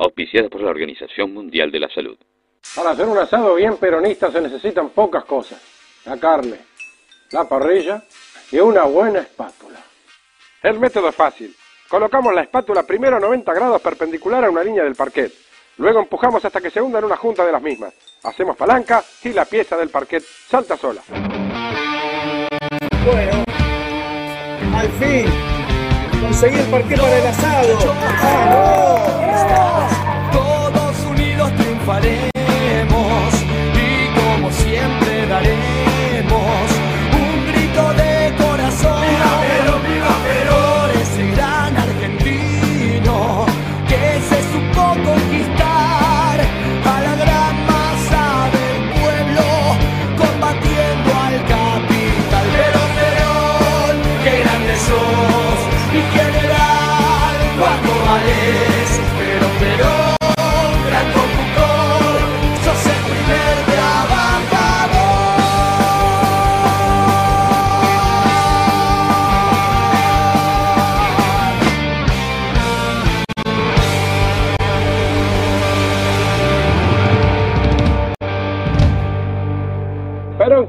auspiciada por la Organización Mundial de la Salud. Para hacer un asado bien peronista se necesitan pocas cosas. La carne, la parrilla y una buena espátula. El método es fácil. Colocamos la espátula primero a 90 grados perpendicular a una línea del parquet. Luego empujamos hasta que se hunda en una junta de las mismas. Hacemos palanca y la pieza del parquet salta sola. Bueno, al fin, conseguí el parquet para el asado. ¡Vamos!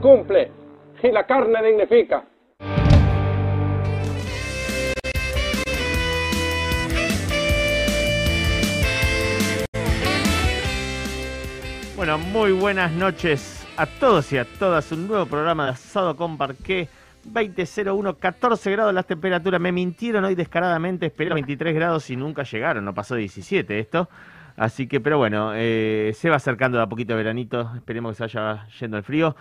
Cumple y la carne dignifica. Bueno, muy buenas noches a todos y a todas. Un nuevo programa de Asado con Parqué. 20.01, 14 grados las temperaturas. Me mintieron hoy descaradamente. Esperé 23 grados y nunca llegaron. No pasó 17 esto. Así que, pero bueno, eh, se va acercando de a poquito veranito. Esperemos que se vaya yendo el frío.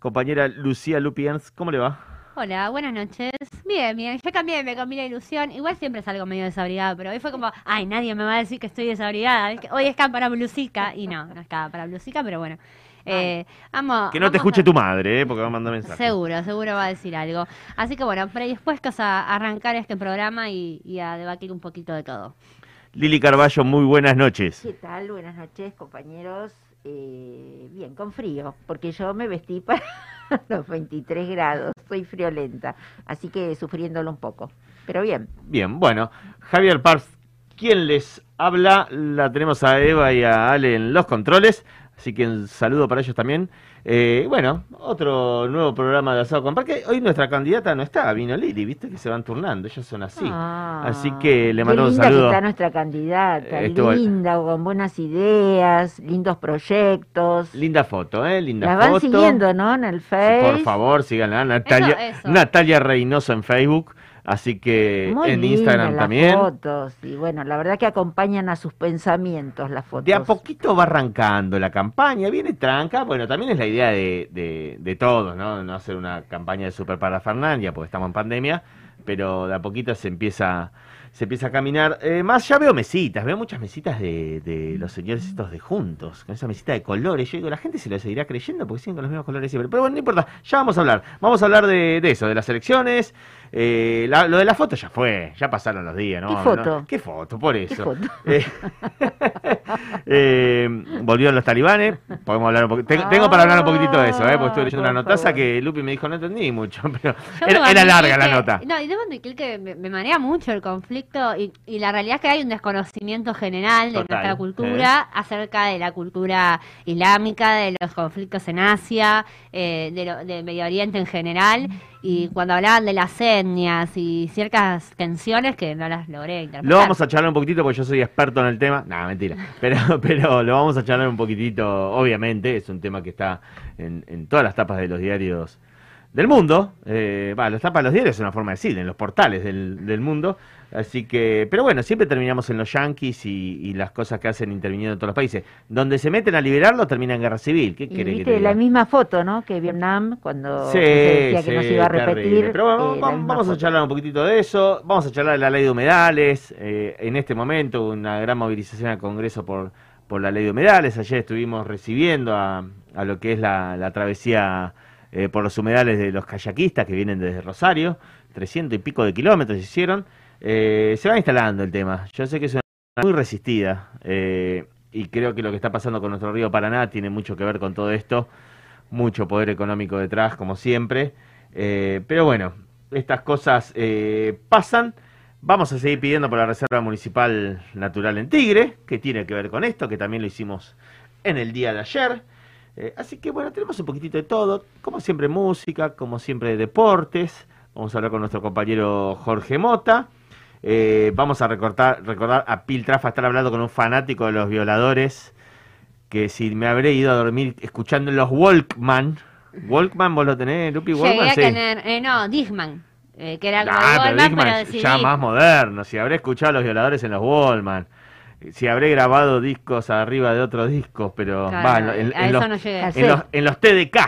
Compañera Lucía Lupiens, ¿cómo le va? Hola, buenas noches. Bien, bien, ya cambié, me cambié la ilusión. Igual siempre salgo medio desabrigada, pero hoy fue como, ay, nadie me va a decir que estoy desabrigada. Es que Hoy es para blusica, y no, no es para blusica, pero bueno. Eh, vamos, Que no te escuche a- tu madre, ¿eh? porque va a mandar mensajes. Seguro, seguro va a decir algo. Así que bueno, predispuestos a arrancar este programa y, y a debatir un poquito de todo. Lili Carballo, muy buenas noches. ¿Qué tal? Buenas noches, compañeros. Eh, bien, con frío, porque yo me vestí para los 23 grados, soy friolenta, así que sufriéndolo un poco, pero bien. Bien, bueno, Javier Pars, ¿quién les habla? La tenemos a Eva y a Ale en los controles, así que un saludo para ellos también. Eh, bueno, otro nuevo programa de Asado con Parque. Hoy nuestra candidata no está, vino Lili, viste que se van turnando, ellos son así. Ah, Así que le mando un saludo. que está nuestra candidata, Eh, estuvo- linda, con buenas ideas, lindos proyectos. Linda foto, ¿eh? Linda Las van foto. siguiendo, ¿no? En el Sí, Face. Por favor, síganla. Natalia, eso. Natalia Reynoso en Facebook, así que Muy en Instagram las también. fotos. Y bueno, la verdad que acompañan a sus pensamientos las fotos. De a poquito va arrancando la campaña, viene tranca, bueno, también es la idea de, de, de todos, ¿no? No hacer una campaña de super parafernalia, porque estamos en pandemia, pero de a poquito se empieza, se empieza a caminar. Eh, más ya veo mesitas, veo muchas mesitas de, de los señores estos de juntos, con esa mesita de colores. Yo digo, la gente se lo seguirá creyendo porque siguen con los mismos colores siempre. Pero bueno, no importa, ya vamos a hablar. Vamos a hablar de, de eso, de las elecciones. Eh, la- lo de la foto ya fue, ya pasaron los días, ¿no? ¿Qué No- foto? ¿Qué foto? Por ¿Qué eso. foto? Eh, eh, volvieron los talibanes. Podemos hablar un poquito. Tengo, para hablar un poquitito de eso, ¿eh? Porque estuve leyendo una notaza favor. que Lupi me dijo, no entendí mucho, pero era, larga la que- nota. No, y debo admitir que me, me marea mucho el conflicto y, y la realidad es que hay un desconocimiento general de Total, nuestra cultura acerca de la cultura islámica, de los conflictos en Asia, eh, de, lo- de Medio Oriente en general. Y cuando hablaban de las etnias y ciertas tensiones que no las logré interpretar. Lo vamos a charlar un poquitito porque yo soy experto en el tema. No, mentira. Pero, pero lo vamos a charlar un poquitito, obviamente. Es un tema que está en, en todas las tapas de los diarios del mundo. Eh, va, las tapas de los diarios es una forma de decir, en los portales del, del mundo. Así que, pero bueno, siempre terminamos en los yanquis y, y las cosas que hacen interviniendo en todos los países. Donde se meten a liberarlo termina en guerra civil. ¿Qué Y que viste la misma foto, ¿no? Que Vietnam, cuando Sí, se decía que no se iba a terrible. repetir. Pero bueno, eh, vamos, a charlar un poquitito de eso. Vamos a charlar de la ley de humedales. Eh, en este momento, una gran movilización al Congreso por, por la ley de humedales. Ayer estuvimos recibiendo a, a lo que es la, la travesía eh, por los humedales de los kayakistas que vienen desde Rosario. 300 y pico de kilómetros hicieron. Eh, se va instalando el tema. Yo sé que es una muy resistida. eh, y creo que lo que está pasando con nuestro río Paraná tiene mucho que ver con todo esto. Mucho poder económico detrás, como siempre. Pero bueno, estas cosas pasan. Vamos a seguir pidiendo por la Reserva Municipal Natural en Tigre, que tiene que ver con esto, que también lo hicimos en el día de ayer. Eh, así que bueno, tenemos un poquitito de todo, como siempre música, como siempre deportes. Vamos a hablar con nuestro compañero Jorge Mota. Eh, vamos a recordar, recordar a Piltrafa, estar hablando con un fanático de los violadores, que si me habré ido a dormir escuchando los Walkman. Walkman, vos lo tenés, Lupi Llegué Walkman, a sí. tener, eh, no, Disman, eh, que era como Ah, pero Discman pero decidí. ya más moderno. Si habré escuchado a los violadores en los Wallman. Si habré grabado discos arriba de otros discos, pero Claro, va, en, los, no en los en los TDK,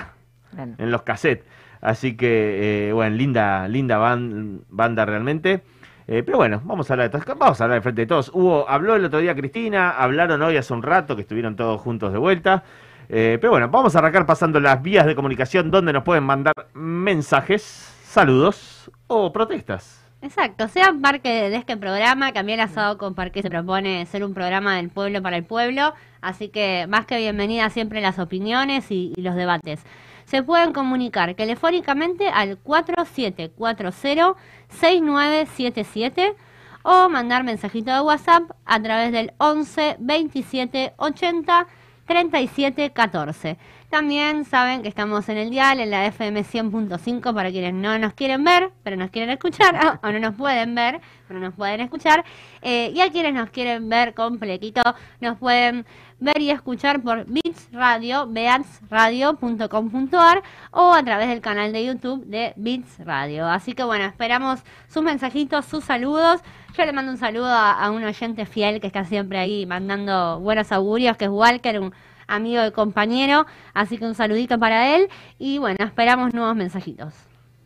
Bueno, en los cassettes. Así que, eh, bueno, linda, linda ban- banda realmente. Eh, pero bueno, vamos a hablar de todos, vamos a hablar de frente de todos. Hubo, habló el otro día Cristina, hablaron hoy hace un rato que estuvieron todos juntos de vuelta. Eh, pero bueno, vamos a arrancar pasando las vías de comunicación donde nos pueden mandar mensajes, saludos o protestas. Exacto, sea Parque de este programa, también Asado con Parque se propone ser un programa del pueblo para el pueblo, así que más que bienvenida siempre las opiniones y, y los debates. Se pueden comunicar telefónicamente al 4740-6977 o mandar mensajito de WhatsApp a través del 11 27 80 37 14. También saben que estamos en el dial, en la FM 100.5 para quienes no nos quieren ver, pero nos quieren escuchar, o no nos pueden ver, pero nos pueden escuchar. Eh, y a quienes nos quieren ver completito, nos pueden ver y escuchar por Beats Radio, beatsradio.com.ar o a través del canal de YouTube de Beats Radio. Así que bueno, esperamos sus mensajitos, sus saludos. Yo le mando un saludo a, a un oyente fiel que está siempre ahí mandando buenos augurios, que es Walker, un amigo y compañero. Así que un saludito para él. Y bueno, esperamos nuevos mensajitos.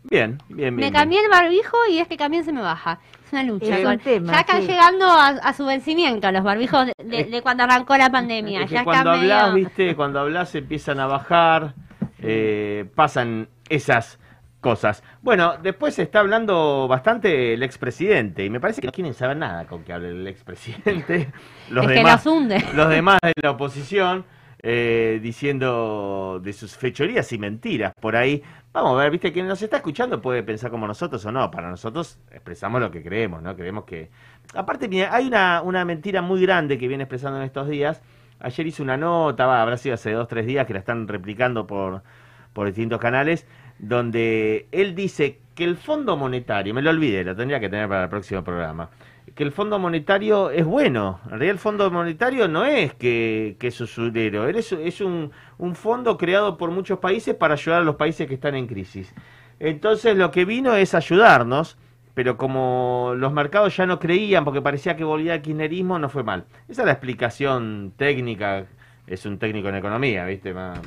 Bien, bien, bien. Me bien. cambié el barbijo y es que también se me baja. Es una lucha. Es con- un tema, ya están sí. llegando a, a su vencimiento los barbijos de, de- de cuando arrancó la pandemia. Es que ya cuando está medio- hablas, viste, cuando hablas empiezan a bajar, eh, pasan esas cosas. Bueno, después se está hablando bastante el expresidente y me parece que no quieren saber nada con que hable el expresidente. Los es que demás, los hunde. los demás de la oposición eh, diciendo de sus fechorías y mentiras por ahí. Vamos a ver, viste, quien nos está escuchando puede pensar como nosotros o no. Para nosotros expresamos lo que creemos, ¿no? Creemos que... Aparte, mira, hay una, una mentira muy grande que viene expresando en estos días. Ayer hice una nota, va, habrá sido hace dos, tres días, que la están replicando por, por distintos canales, donde él dice que el Fondo Monetario, me lo olvidé, lo tendría que tener para el próximo programa, que el Fondo Monetario es bueno. En realidad el Fondo Monetario no es que, que es usurero, es, un, un fondo creado por muchos países para ayudar a los países que están en crisis. Entonces lo que vino es ayudarnos, pero como los mercados ya no creían porque parecía que volvía el kirchnerismo, no fue mal. Esa es la explicación técnica. Es un técnico en economía, ¿viste? Ma-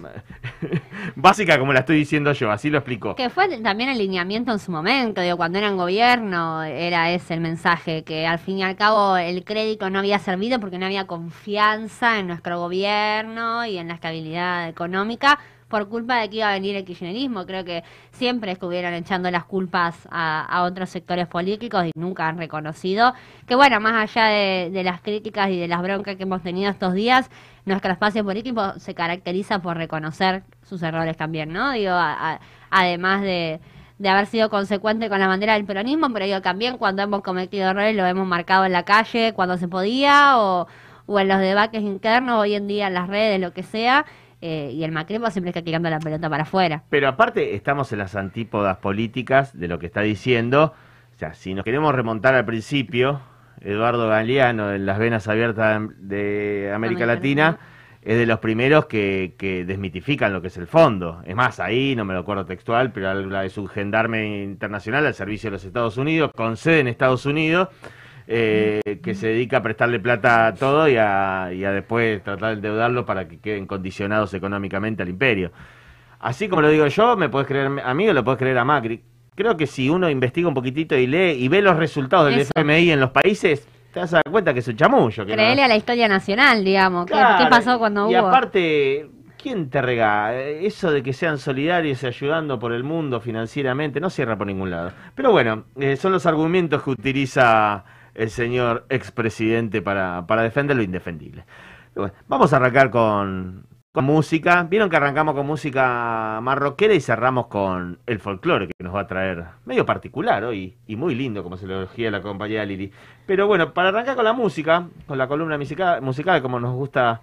Básica como la estoy diciendo yo, así lo explicó. Que fue también el lineamiento en su momento, digo, cuando eran gobierno, era ese el mensaje, que al fin y al cabo el crédito no había servido porque no había confianza en nuestro gobierno y en la estabilidad económica por culpa de que iba a venir el kirchnerismo. Creo que siempre estuvieron echando las culpas a, otros sectores políticos y nunca han reconocido que, bueno, más allá de, de las críticas y de las broncas que hemos tenido estos días, nuestro espacio político se caracteriza por reconocer sus errores también, ¿no? Digo, a- además de, de haber sido consecuente con la bandera del peronismo, pero digo, también cuando hemos cometido errores lo hemos marcado en la calle cuando se podía o, o en los debates internos, hoy en día en las redes, lo que sea, eh, y el macrismo siempre está tirando la pelota para afuera. Pero aparte estamos en las antípodas políticas de lo que está diciendo. O sea, si nos queremos remontar al principio, Eduardo Galeano en las venas abiertas de América Latina es de los primeros que, que desmitifican lo que es el fondo. Es más, ahí, no me lo acuerdo textual, pero habla de su gendarme internacional al servicio de los Estados Unidos, con sede en Estados Unidos, eh, que se dedica a prestarle plata a todo y a, y a después tratar de endeudarlo para que queden condicionados económicamente al imperio. Así como lo digo yo, me puedes creer a mí o lo puedes creer a Macri. Creo que si uno investiga un poquitito y lee y ve los resultados del Eso. FMI en los países, te vas a dar cuenta que es un chamullo. Que no- Creele a la historia nacional, digamos. ¿Qué, Claro, qué pasó cuando y hubo? aparte, ¿quién te regala? Eso de que sean solidarios y ayudando por el mundo financieramente no cierra por ningún lado. Pero bueno, eh, son los argumentos que utiliza el señor expresidente para, para defender lo indefendible. Vamos a arrancar con, con música. Vieron que arrancamos con música marroquera y cerramos con el folclore que nos va a traer medio particular hoy y muy lindo como se lo elegía la compañía Lili. Pero bueno, para arrancar con la música, con la columna musical, musical como nos gusta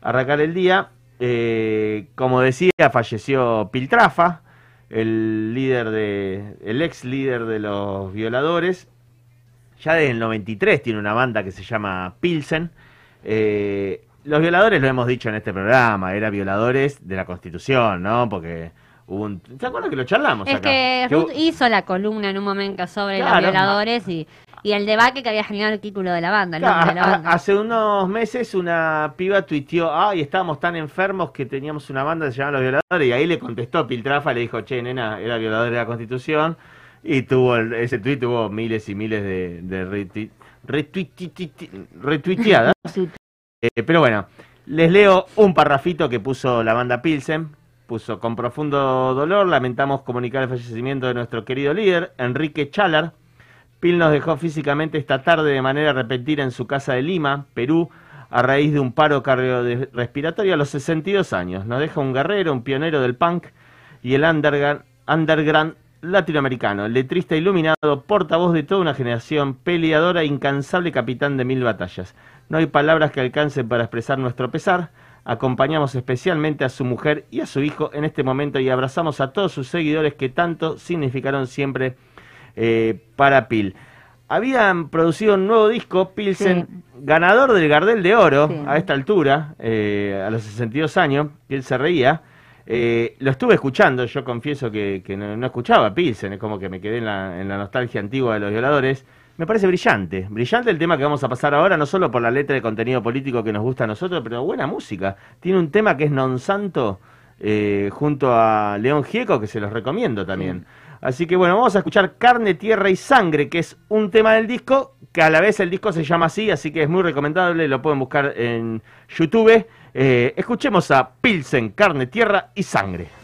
arrancar el día, eh, como decía, falleció Piltrafa, el líder de, el ex líder de los violadores. Ya desde el 93 tiene una banda que se llama Pilsen. Eh, los violadores lo hemos dicho en este programa, eran violadores de la Constitución, ¿no? Porque hubo un... ¿Se acuerdan que lo charlamos Es acá? que Ruth hizo la columna en un momento sobre Claro. los violadores y, y el debate que había generado el título de la banda, Claro, de la banda. hace unos meses una piba tuiteó, ay, estábamos tan enfermos que teníamos una banda que se llamaba Los Violadores, y ahí le contestó Piltrafa, le dijo, che, nena, era violador de la Constitución, y tuvo el- ese tuit tuvo miles y miles de, de retuiteadas. Eh, pero bueno, les leo un parrafito que puso la banda Pilsen. Puso, con profundo dolor, lamentamos comunicar el fallecimiento de nuestro querido líder, Enrique Chalar. Pil nos dejó físicamente esta tarde de manera repentina en su casa de Lima, Perú, a raíz de un paro cardiorrespiratorio a los 62 años. Nos deja un guerrero, un pionero del punk y el underground latinoamericano, letrista iluminado, portavoz de toda una generación, peleadora e incansable capitán de mil batallas. No hay palabras que alcancen para expresar nuestro pesar. Acompañamos especialmente a su mujer y a su hijo en este momento y abrazamos a todos sus seguidores que tanto significaron siempre eh, para Pil. Habían producido un nuevo disco, Pilsen, Sí. ganador del Gardel de Oro Sí. a esta altura, eh, a los 62 años, que él se reía. Eh, lo estuve escuchando, yo confieso que, que no, no escuchaba Pilsen, es como que me quedé en la, en la nostalgia antigua de los violadores. Me parece brillante, brillante el tema que vamos a pasar ahora, no solo por la letra de contenido político que nos gusta a nosotros, pero buena música. Tiene un tema que es Non Santo eh, junto a León Gieco, que se los recomiendo también. Así que bueno, vamos a escuchar Carne, Tierra y Sangre, que es un tema del disco, que a la vez el disco se llama así, así que es muy recomendable, lo pueden buscar en YouTube. Eh, escuchemos a Pilsen, Carne, Tierra y Sangre.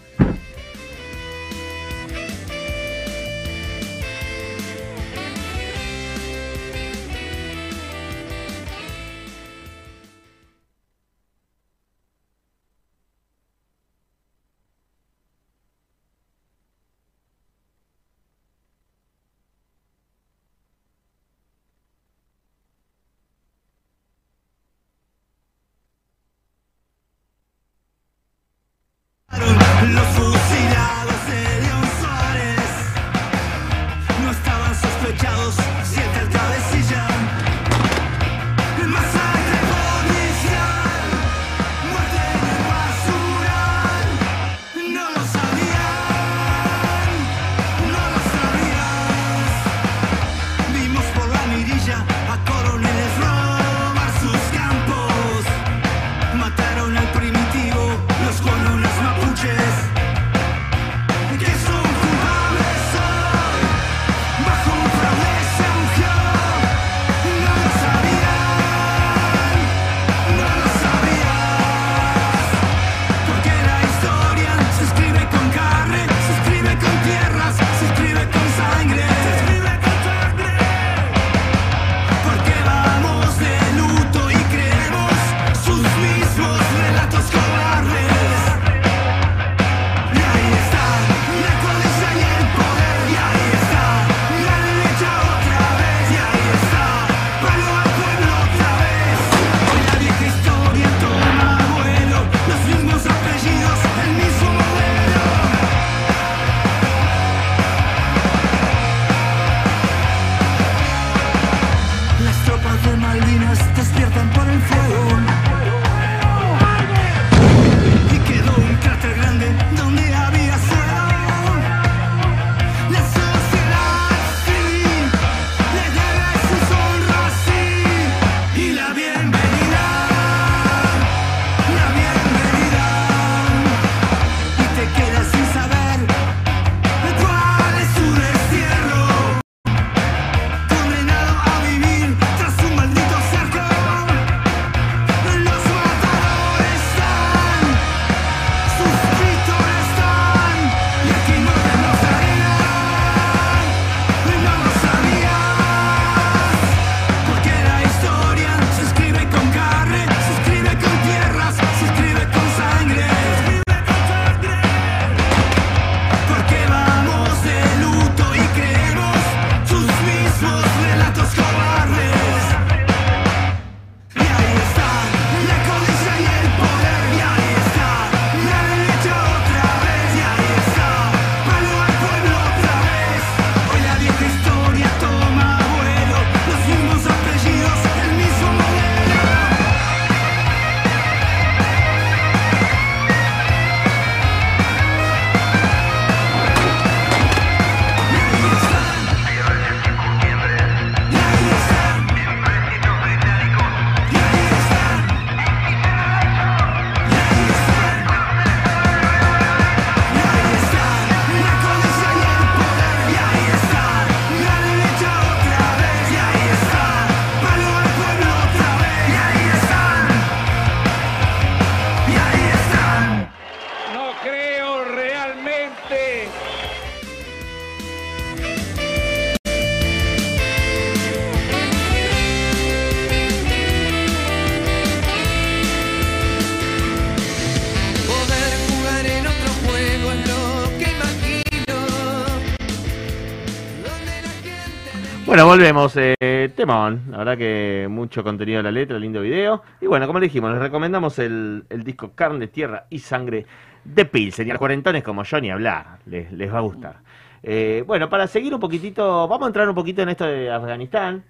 Bueno, volvemos. Eh, temón. La verdad que mucho contenido de la letra, lindo video. Y bueno, como le dijimos, les recomendamos el, el disco Carne, Tierra y Sangre de Pilsen. Y a los cuarentones como yo ni hablar. Les, les va a gustar. Eh, bueno, para seguir un poquitito, vamos a entrar un poquito en esto de Afganistán.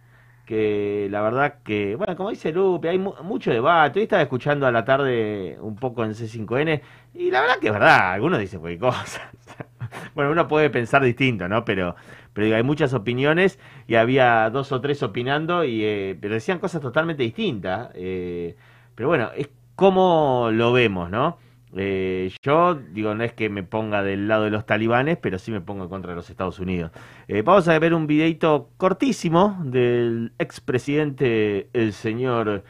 Que la verdad que, bueno, como dice Lupe, hay mu- mucho debate. Hoy estaba escuchando a la tarde un poco en C5N. Y la verdad que es verdad, algunos dicen cualquier cosa. Bueno, uno puede pensar distinto, ¿no? Pero, pero digo, hay muchas opiniones y había dos o tres opinando, y, eh, pero decían cosas totalmente distintas. eh, pero bueno, es como lo vemos, ¿no? Eh, yo digo, no es que me ponga del lado de los talibanes, pero sí me pongo en contra de los Estados Unidos. Eh, vamos a ver un videito cortísimo del expresidente, el señor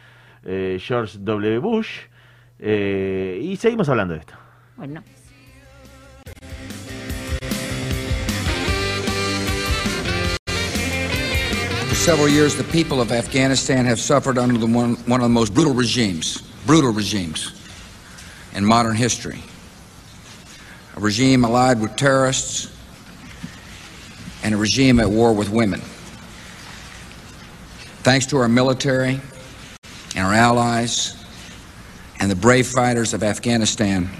eh, George W. Bush, eh, y seguimos hablando de esto. Bueno, several years, the people of Afghanistan have suffered under the one, one of the most brutal regimes, brutal regimes in modern history. A regime allied with terrorists and a regime at war with women. Thanks to our military and our allies and the brave fighters of Afghanistan,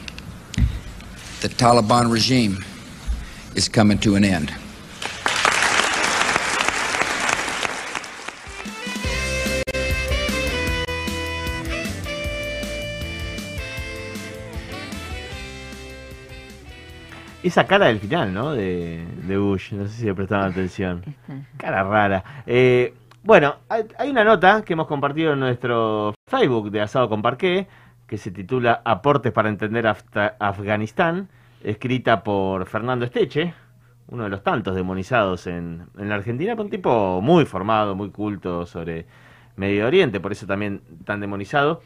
the Taliban regime is coming to an end. Esa cara del final, ¿no? De, de Bush, no sé si le prestaron atención. Cara rara. Eh, bueno, hay, hay una nota que hemos compartido en nuestro Facebook de Asado con Parqué, que se titula Aportes para entender Afta- Afganistán, escrita por Fernando Esteche, uno de los tantos demonizados en, en la Argentina, pero un tipo muy formado, muy culto sobre Medio Oriente, por eso también tan demonizado.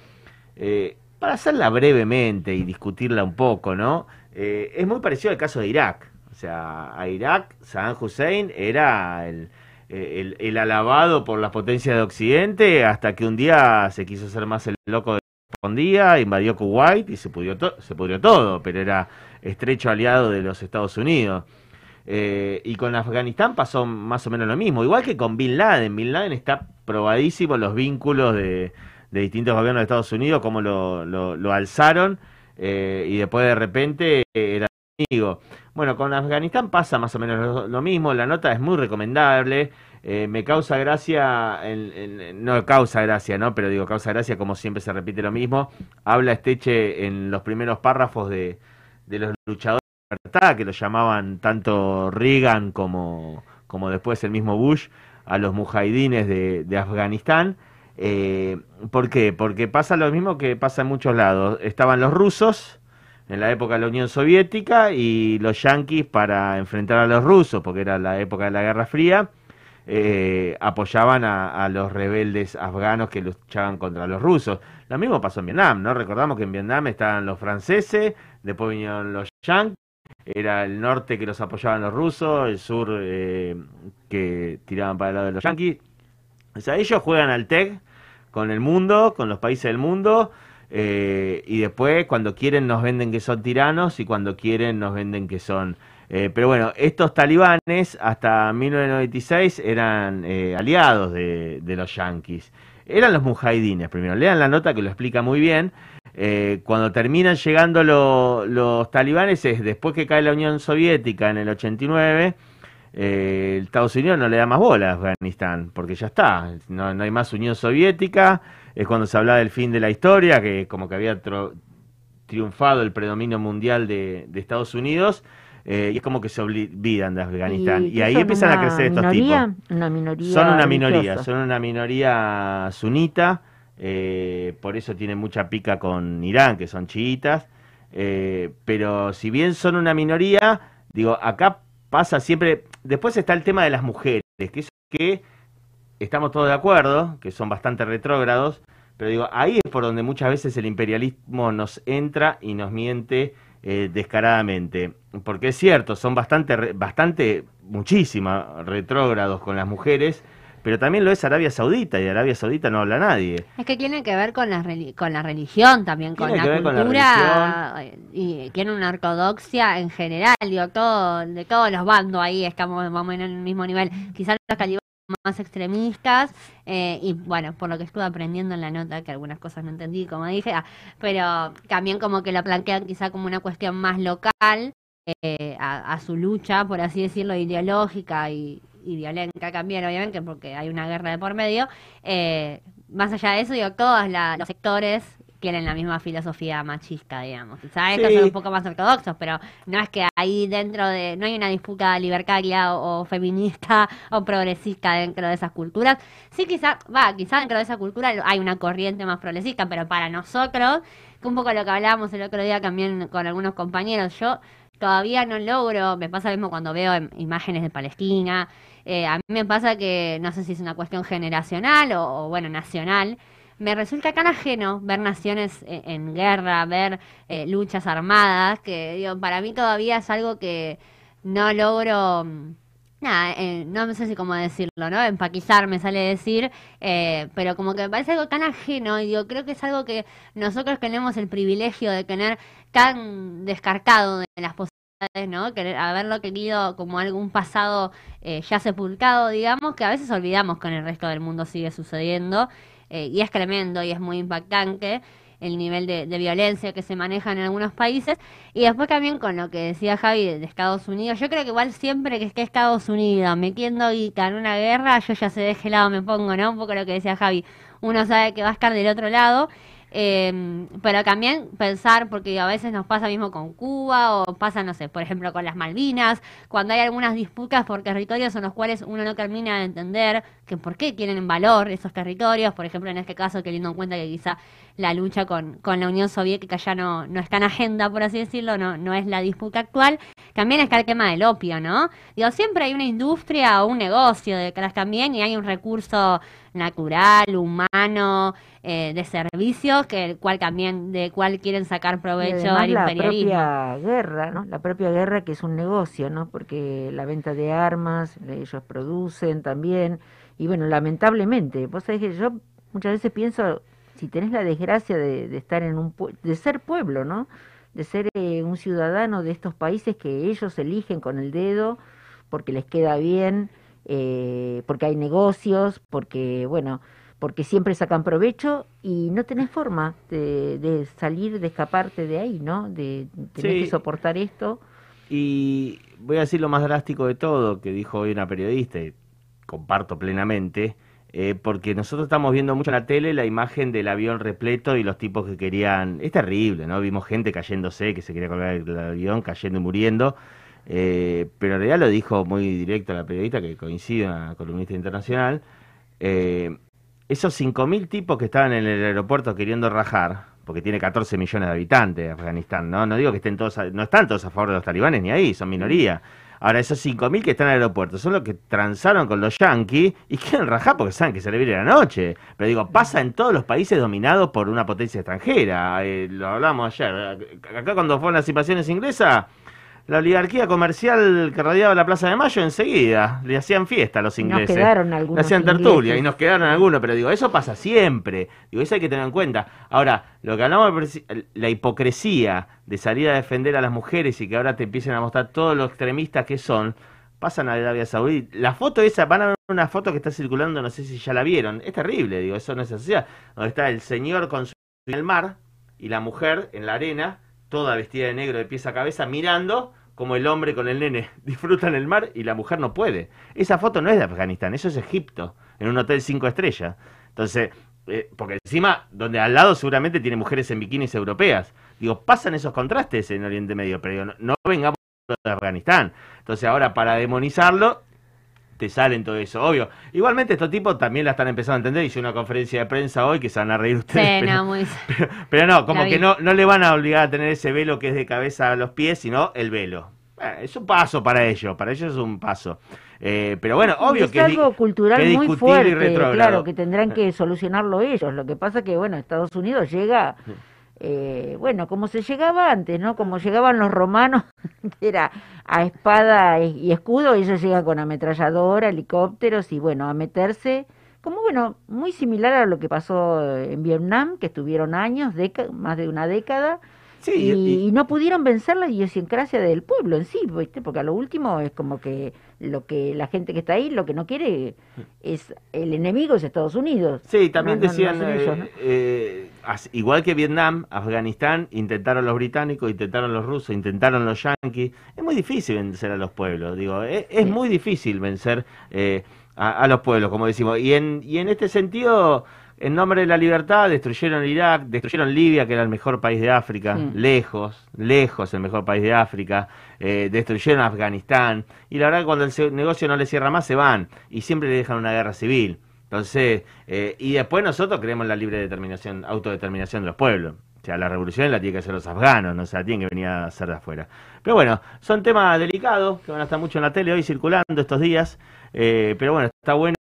Eh, para hacerla brevemente y discutirla un poco, ¿no? Eh, es muy parecido al caso de Irak. O sea, a Irak, Saddam Hussein era el, eh, el, alabado por las potencias de Occidente hasta que un día se quiso hacer más el loco de respondía, invadió Kuwait y se pudrió, se todo, pero era estrecho aliado de los Estados Unidos. Eh, y con Afganistán pasó más o menos lo mismo, igual que con Bin Laden. Bin Laden está probadísimo los vínculos de, de distintos gobiernos de Estados Unidos, cómo lo- lo alzaron eh, y después de repente eh, era amigo. Bueno, con Afganistán pasa más o menos lo, mismo, la nota es muy recomendable. eh, me causa gracia, en- en- no causa gracia, ¿no? Pero digo, causa gracia como siempre se repite lo mismo. Habla Esteche en los primeros párrafos de, de los luchadores de libertad, que los llamaban tanto Reagan como, como después el mismo Bush, a los mujahidines de Afganistán. Eh, ¿Por qué? Porque pasa lo mismo que pasa en muchos lados. Estaban los rusos en la época de la Unión Soviética y los yanquis para enfrentar a los rusos, porque era la época de la Guerra Fría, eh, apoyaban a, los rebeldes afganos que luchaban contra los rusos. Lo mismo pasó en Vietnam, ¿no? Recordamos que en Vietnam estaban los franceses, después vinieron los yanquis, era el norte que los apoyaban los rusos, el sur eh, que tiraban para el lado de los yanquis. O sea, ellos juegan al TEC con el mundo, con los países del mundo, eh, y después cuando quieren nos venden que son tiranos y cuando quieren nos venden que son... eh, pero bueno, estos talibanes hasta 1996 eran eh, aliados de, de los yanquis. Eran los mujahidines primero. Lean la nota que lo explica muy bien. Eh, cuando terminan llegando lo- los talibanes es después que cae la Unión Soviética en el 89 eh, Estados Unidos no le da más bola a Afganistán, porque ya está, no, no hay más Unión Soviética, es cuando se hablaba del fin de la historia, que como que había triunfado el predominio mundial de, de Estados Unidos, eh, y es como que se olvidan de Afganistán. Y, que ahí empiezan a crecer estos minoría, tipos. Una minoría. Son una minoría, religiosa. son una minoría sunita, eh, por eso tienen mucha pica con Irán, que son chiitas, eh, pero si bien son una minoría, digo, acá pasa siempre, después está el tema de las mujeres, que es que estamos todos de acuerdo, que son bastante retrógrados, pero digo, ahí es por donde muchas veces el imperialismo nos entra y nos miente eh, descaradamente. Porque es cierto, son bastante, bastante, muchísimas retrógrados con las mujeres, pero también lo es Arabia Saudita, y de Arabia Saudita no habla nadie. Es que tiene que ver con la, con la religión también, con la con cultura eh, y tiene una ortodoxia en general, digo, todo, de todos los bandos ahí estamos más o menos en el mismo nivel. Quizás los talibanes más extremistas eh, y bueno, por lo que estuve aprendiendo en la nota, que algunas cosas no entendí, como dije, ah, pero también como que lo plantean quizá como una cuestión más local eh, a, su lucha, por así decirlo, ideológica y, y violenta también, obviamente, porque hay una guerra de por medio. Eh, más allá de eso, digo, todos los sectores quieren la misma filosofía machista, digamos. Quizá estos son un poco más ortodoxos, pero no es que ahí dentro de, no hay una disputa libertaria o, feminista o progresista dentro de esas culturas. Sí, quizá, va, quizá dentro de esa cultura hay una corriente más progresista, pero para nosotros, que un poco lo que hablábamos el otro día también con algunos compañeros, yo todavía no logro, me pasa lo mismo cuando veo imágenes de Palestina, eh, a mí me pasa que no sé si es una cuestión generacional o, bueno, nacional, me resulta tan ajeno ver naciones e, en, guerra, ver eh, luchas armadas, que digo, para mí todavía es algo que no logro... Mm, nada, eh, no sé si cómo decirlo, ¿no? Empatizar me sale decir, pero como que me parece algo tan ajeno y digo, creo que es algo que nosotros tenemos el privilegio de tener tan descartado de las posibilidades, ¿no? Haberlo querido como algún pasado eh, ya sepultado, digamos, que a veces olvidamos que en el resto del mundo sigue sucediendo eh, y es tremendo y es muy impactante el nivel de, violencia que se maneja en algunos países. Y después también con lo que decía Javi de, Estados Unidos, yo creo que igual siempre que esté Estados Unidos me quiero y en una guerra, yo ya sé de qué lado me pongo, ¿no? Un poco lo que decía Javi, uno sabe que va a estar del otro lado eh, pero también pensar, porque a veces nos pasa mismo con Cuba o pasa, no sé, por ejemplo con las Malvinas, cuando hay algunas disputas por territorios en los cuales uno no termina de entender que por qué tienen valor esos territorios, por ejemplo en este caso teniendo en cuenta que quizá la lucha con, con la Unión Soviética ya no, no está en agenda, por así decirlo, no, no es la disputa actual, también está el tema del opio, ¿no? Digo, siempre hay una industria o un negocio detrás también y hay un recurso natural, humano, eh, de servicios, que el cual también, de cual quieren sacar provecho al imperialismo. La propia guerra, ¿no? La propia guerra que es un negocio, ¿no? Porque la venta de armas, ellos producen también, y bueno, lamentablemente, vos sabés que yo muchas veces pienso, si tenés la desgracia de, estar en un, de ser pueblo, ¿no? De ser eh, un ciudadano de estos países que ellos eligen con el dedo porque les queda bien, eh, porque hay negocios, porque, bueno, porque siempre sacan provecho y no tenés forma de, salir, de escaparte de ahí, ¿no? De tener que soportar esto. Y voy a decir lo más drástico de todo, que dijo hoy una periodista, y comparto plenamente, eh, porque nosotros estamos viendo mucho en la tele la imagen del avión repleto y los tipos que querían... Es terrible, ¿no? Vimos gente cayéndose, que se quería colgar el avión, cayendo y muriendo. Eh, pero en realidad lo dijo muy directo la periodista, que coincide, una columnista internacional. Eh, esos 5.000 tipos que estaban en el aeropuerto queriendo rajar, porque tiene 14 millones de habitantes Afganistán, ¿no? No digo que estén todos, no están todos a favor de los talibanes ni ahí, son minoría. Ahora, esos 5.000 que están en el aeropuerto son los que transaron con los yanquis y quieren rajar porque saben que se le viene la noche. Pero digo, pasa en todos los países dominados por una potencia extranjera. Eh, lo hablamos ayer. Acá cuando fueron las invasiones inglesas, la oligarquía comercial que rodeaba la Plaza de Mayo enseguida le hacían fiesta a los ingleses. Nos quedaron algunos. Le hacían tertulia y nos quedaron algunos, pero digo, eso pasa siempre. Digo, eso hay que tener en cuenta. Ahora, lo que hablamos la hipocresía de salir a defender a las mujeres y que ahora te empiecen a mostrar todos los extremistas que son, pasan a Arabia Saudí. La foto esa, van a ver una foto que está circulando, no sé si ya la vieron. Es terrible, digo, eso no es así. Donde está el señor con su en el mar y la mujer en la arena, toda vestida de negro de pies a cabeza, mirando como el hombre con el nene disfrutan el mar y la mujer no puede. Esa foto no es de Afganistán, eso es Egipto, en un hotel cinco estrellas. Entonces, eh, porque encima, donde al lado seguramente tiene mujeres en bikinis europeas. Digo, pasan esos contrastes en Oriente Medio, pero no, no vengamos de Afganistán. Entonces ahora para demonizarlo, te salen todo eso, obvio. Igualmente estos tipos también la están empezando a entender. Hice una conferencia de prensa hoy que se van a reír ustedes. pero, no, pero, no, como que no, no le van a obligar a tener ese velo que es de cabeza a los pies, sino el velo. es un paso para ellos, para ellos es un paso. Eh, pero bueno, obvio es que algo cultural muy fuerte, claro, que tendrán que solucionarlo ellos. Lo que pasa que, bueno, Estados Unidos llega eh, bueno, como se llegaba antes, ¿no? Como llegaban los romanos, que era a espada y escudo, ellos llegan con ametralladora, helicópteros y bueno, a meterse, como bueno, muy similar a lo que pasó en Vietnam, que estuvieron años, más de una década, Sí, y, y- y no pudieron vencer la idiosincrasia del pueblo en sí, ¿viste? porque a lo último es como que lo que la gente que está ahí lo que no quiere es el enemigo es Estados Unidos. Sí, también No, no, no decían, eh, eh, igual que Vietnam, Afganistán, intentaron los británicos, intentaron los rusos, intentaron los yanquis. Es muy difícil vencer a los pueblos, digo, es, es Sí. muy difícil vencer eh, a, a los pueblos, como decimos. Y en, y en este sentido, en nombre de la libertad, destruyeron Irak, destruyeron Libia, que era el mejor país de África, Sí. lejos, lejos el mejor país de África, eh, destruyeron Afganistán, y la verdad cuando el negocio no le cierra más, se van, y siempre le dejan una guerra civil. Entonces, eh, y después nosotros creemos en la libre determinación, autodeterminación de los pueblos. O sea, la revolución la tienen que hacer los afganos, no se la tienen que venir a hacer de afuera. Pero bueno, son temas delicados que van a estar mucho en la tele hoy circulando estos días. eh, pero bueno, está bueno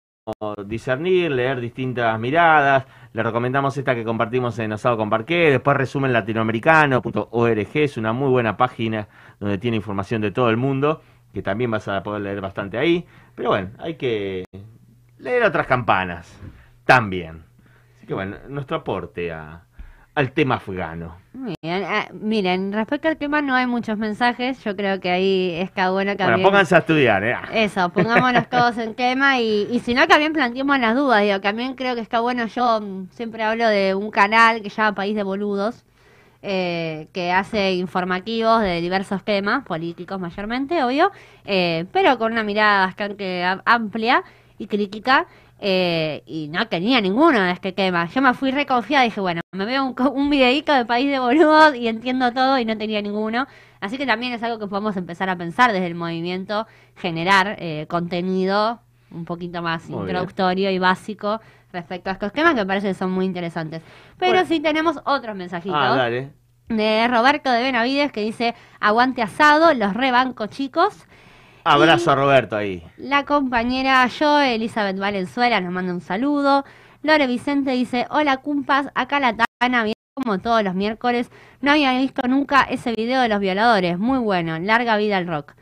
discernir, leer distintas miradas. Le recomendamos esta que compartimos en Asado con Parqué. Después resumen latinoamericano.org. Es una muy buena página donde tiene información de todo el mundo, que también vas a poder leer bastante ahí. Pero bueno, hay que leer otras campanas también. Así que bueno, nuestro aporte a, al tema afgano. Bien. Ah, miren, respecto al tema no hay muchos mensajes. Yo creo que ahí está bueno que Bueno, pónganse a estudiar, ¿eh? Eso, pongámonos todos en tema y, y si no, también planteemos las dudas. Digo, también creo que está bueno. Yo siempre hablo de un canal que se llama País de Boludos, eh, que hace informativos de diversos temas, políticos mayormente, obvio, eh, pero con una mirada bastante amplia y crítica. Eh, y no tenía ninguno de este tema. Yo me fui reconfiada y dije, bueno, me veo un, un videíto de País de Boludos y entiendo todo y no tenía ninguno. Así que también es algo que podemos empezar a pensar desde el movimiento, generar eh, contenido un poquito más Muy introductorio y básico respecto a estos temas que me parece que son muy interesantes. Pero Bueno. sí tenemos otros mensajitos Ah, dale. de Roberto de Benavides que dice, aguante asado, los rebanco chicos. Abrazo a Roberto ahí. La compañera yo, Elizabeth Valenzuela, nos manda un saludo. Lore Vicente dice, hola cumpas, acá la Tana, bien como todos los miércoles. No había visto nunca ese video de los violadores, muy bueno, larga vida al rock.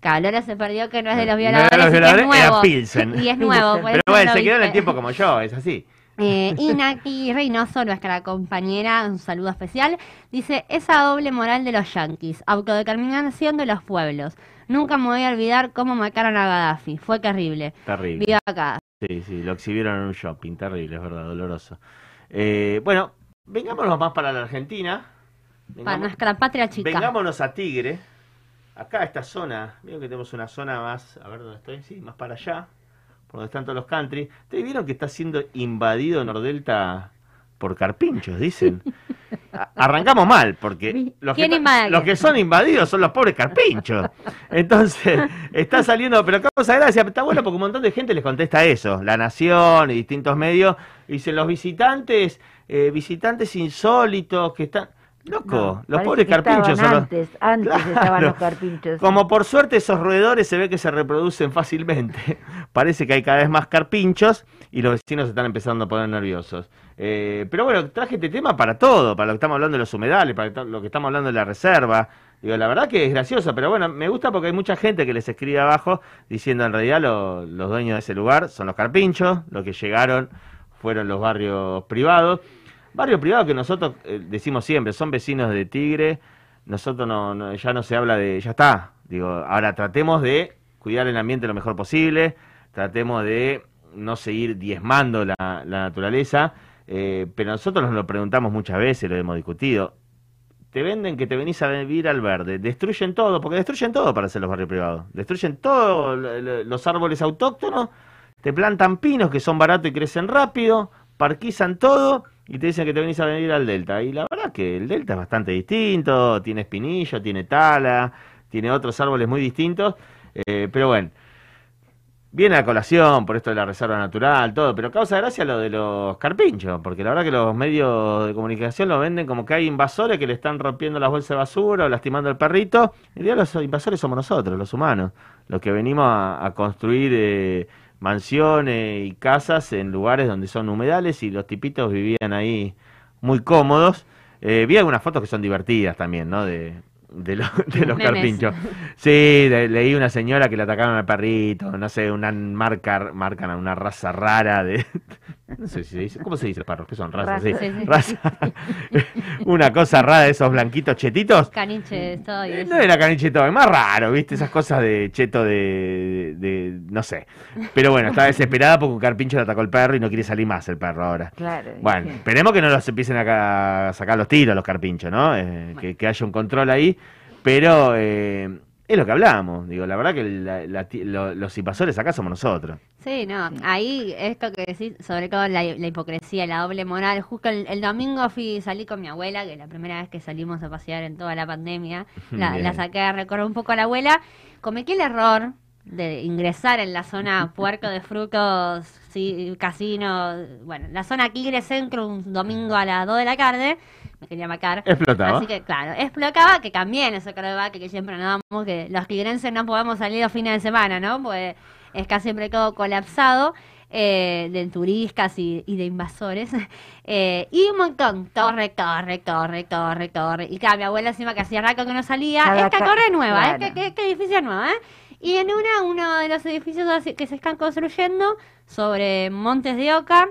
Claro, Lore se perdió que no es de los No violadores, los y que violadores, es era nuevo. Pilsen. Y es nuevo, Pero bueno, no se quedó en el tiempo como yo, es así. Eh, Inaki Reynoso, nuestra compañera, un saludo especial, dice, esa doble moral de los yanquis, autodeterminación de los pueblos. Nunca me voy a olvidar cómo mataron a Gaddafi, fue terrible. Terrible. Viva acá. Sí, sí, lo exhibieron en un shopping, terrible, es verdad, doloroso. Eh, bueno, vengámonos más para la Argentina. Para nuestra patria chica. Vengámonos a Tigre. Acá esta zona, veo que tenemos una zona más, a ver dónde estoy, sí, más para allá, por donde están todos los country. ¿Ustedes vieron que está siendo invadido Nordelta por carpinchos, dicen? Arrancamos mal, porque los que, son invadidos son los pobres carpinchos. Entonces, está saliendo, pero causa gracia, está bueno porque un montón de gente les contesta eso, La Nación y distintos medios, dicen los visitantes, eh, visitantes insólitos que están... Loco, No, los pobres carpinchos son los... antes, antes Claro. estaban los carpinchos. Como por suerte esos roedores se ve que se reproducen fácilmente. Parece que hay cada vez más carpinchos y los vecinos se están empezando a poner nerviosos. Eh, pero bueno, traje este tema para todo, para lo que estamos hablando de los humedales, para lo que estamos hablando de la reserva. Digo, la verdad que es gracioso, pero bueno, me gusta porque hay mucha gente que les escribe abajo diciendo en realidad lo- los dueños de ese lugar son los carpinchos, los que llegaron fueron los barrios privados. Barrio privado que nosotros eh, decimos siempre, son vecinos de Tigre, nosotros no, ya no se habla de, ya está, digo, ahora tratemos de cuidar el ambiente lo mejor posible, tratemos de no seguir diezmando la, la naturaleza, eh, pero nosotros nos lo preguntamos muchas veces, lo hemos discutido, te venden que te venís a vivir al verde, destruyen todo, porque destruyen todo para hacer los barrios privados, destruyen todos los árboles autóctonos, te plantan pinos que son baratos y crecen rápido, parquizan todo y te dicen que te venís a venir al delta. Y la verdad que el delta es bastante distinto, tiene espinillo, tiene tala, tiene otros árboles muy distintos, eh, pero bueno. Viene a colación por esto de la reserva natural, todo, pero causa gracia lo de los carpinchos, porque la verdad que los medios de comunicación lo venden como que hay invasores que le están rompiendo las bolsas de basura o lastimando al perrito. En realidad los invasores somos nosotros, los humanos, los que venimos a, construir eh, mansiones y casas en lugares donde son humedales y los tipitos vivían ahí muy cómodos. Eh, vi algunas fotos que son divertidas también, ¿no? De, de, lo- de los carpinchos. Sí, de- leí una señora que le atacaron al perrito, no sé, una marca, marcan a una raza rara de No sé si se dice. ¿Cómo se dice perros? ¿Qué son? Razas, sí. Raza. Sí, sí. Raza. Una cosa rara de esos blanquitos chetitos. Caniche, todo y Eh. No era caniche todo, es más raro, ¿viste? Esas cosas de cheto de, de- no sé. Pero bueno, estaba desesperada porque un carpincho le atacó el perro y no quiere salir más el perro ahora. Claro. Bueno, esperemos que no los empiecen a sacar los tiros los carpinchos, ¿no? Eh, que, que haya un control ahí. Pero eh, es lo que hablamos. Digo, la verdad que la- la lo- los invasores acá somos nosotros. Sí, no, ahí esto que decís, sobre todo la, la hipocresía, la doble moral. Justo el, el domingo fui, salí con mi abuela, que es la primera vez que salimos a pasear en toda la pandemia. La saqué a recorrer un poco a la abuela. Cometí el error de ingresar en la zona Puerco de Frutos, sí, casino, bueno, la zona Tigre Centro un domingo a las 2 de la tarde. Me quería matar. Explotaba. Así que, claro, explotaba, que también eso creo que va, que, que siempre nos damos, que los tigrenses no podemos salir los fines de semana, ¿no? Pues es casi siempre todo colapsado eh, de turistas y, y de invasores. Eh, y un montón, corre, corre, corre, corre, corre. Y claro, mi abuela encima que hacía rato que no salía, Cada esta torre nueva, claro. ¿eh? ¿Qué, qué, qué edificio nuevo, ¿eh? Y en una, uno de los edificios que se están construyendo sobre Montes de Oca,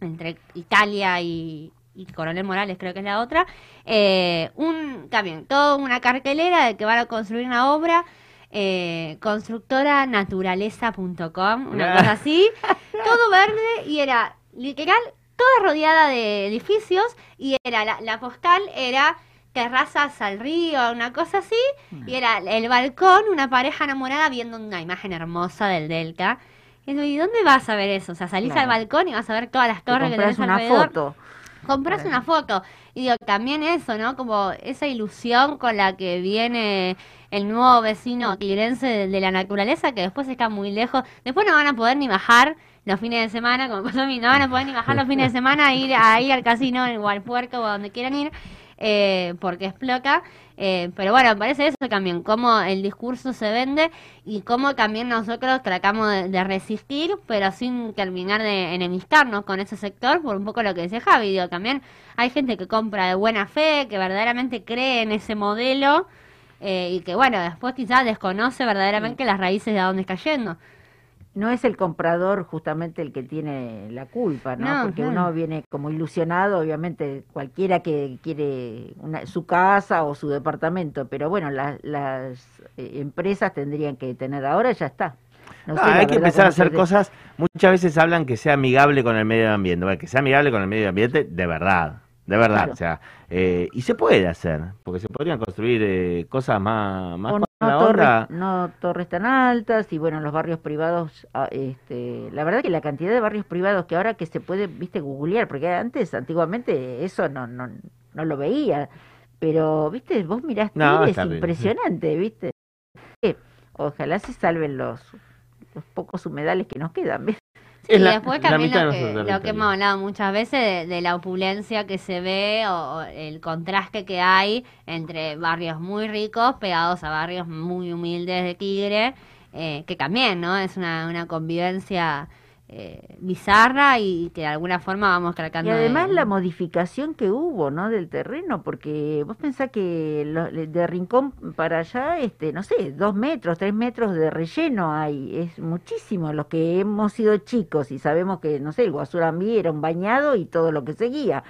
entre Italia y, y Coronel Morales, creo que es la otra, eh, un también, toda una cartelera de que van a construir una obra, eh, constructora naturaleza.com, una Ah. cosa así, todo verde y era literal toda rodeada de edificios y era la, la postal era terrazas al río, una cosa así, y era el balcón, una pareja enamorada viendo una imagen hermosa del Delta. Y digo, ¿y dónde vas a ver eso? O sea, salís Claro. al balcón y vas a ver todas las Te torres que compras tenés una alrededor. foto. Compras una foto. Y digo, también eso, ¿no? Como esa ilusión con la que viene el nuevo vecino tigrense de, de la naturaleza, que después está muy lejos. Después no van a poder ni bajar los fines de semana, como pasó a mí, no van a poder ni bajar los fines de semana a ir al casino o al puerto o a donde quieran ir, eh, porque explota. Eh, pero bueno, parece eso también, cómo el discurso se vende y cómo también nosotros tratamos de, de resistir, pero sin terminar de enemistarnos con ese sector, por un poco lo que decía Javi, digo, también hay gente que compra de buena fe, que verdaderamente cree en ese modelo eh, y que bueno, después quizás desconoce verdaderamente las raíces de a dónde está yendo. No es el comprador justamente el que tiene la culpa, ¿no? No, Porque no. uno viene como ilusionado, obviamente, cualquiera que quiere una- su casa o su departamento, pero bueno, la- las eh, empresas tendrían que tener, ahora ya está. No sé, hay que empezar a hacer cosas. Muchas veces hablan que sea amigable con el medio ambiente. Bueno, que sea amigable con el medio ambiente de verdad. De verdad. Claro. O sea, eh, y se puede hacer. Porque se podrían construir eh, cosas más, más no, no torres tan altas y bueno, los barrios privados, ah, este, la verdad que la cantidad de barrios privados que ahora que se puede, viste, googlear, porque antes, antiguamente, eso no, no, no lo veía, pero, viste, vos mirás No, es impresionante, viste. Eh, Ojalá se salven los, los pocos humedales que nos quedan, ¿ves? Sí, y la- después también lo que, lo hemos hablado muchas veces de, de la opulencia que se ve o, o el contraste que hay entre barrios muy ricos pegados a barrios muy humildes de Tigre, eh, que también, ¿no? Es una, una convivencia eh, bizarra y que de alguna forma vamos Y tratando además de... la modificación que hubo, ¿no? Del terreno, porque vos pensás que lo- de Rincón para allá, este, no sé, dos metros, tres metros de relleno hay, es muchísimo. Los que hemos sido chicos y sabemos que, no sé, el Guasurambí era un bañado y todo lo que seguía,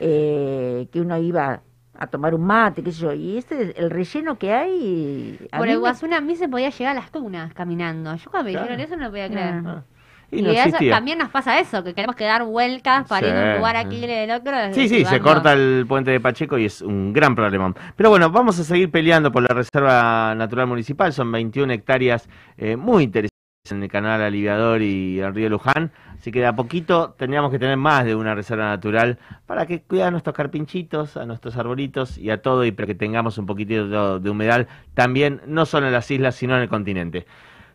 eh, que uno iba a tomar un mate, qué sé yo, y este, el relleno que hay... Por el me- Guasunambí a mí se podía llegar a las tunas caminando. Yo cuando me Claro. dijeron eso no lo podía creer. Ah. Y Y, no eso, existía. también nos pasa eso, que queremos que dar vueltas para ir de un lugar a Tigre del otro. Sí, sí, se corta el puente de Pacheco y es un gran problema. Pero bueno, vamos a seguir peleando por la Reserva Natural Municipal. Son 21 hectáreas eh, muy interesantes en el canal Aliviador y el río Luján. Así que de a poquito tendríamos que tener más de una reserva natural para que cuidar a nuestros carpinchitos, a nuestros arbolitos y a todo y para que tengamos un poquitito de, humedad también, no solo en las islas, sino en el continente.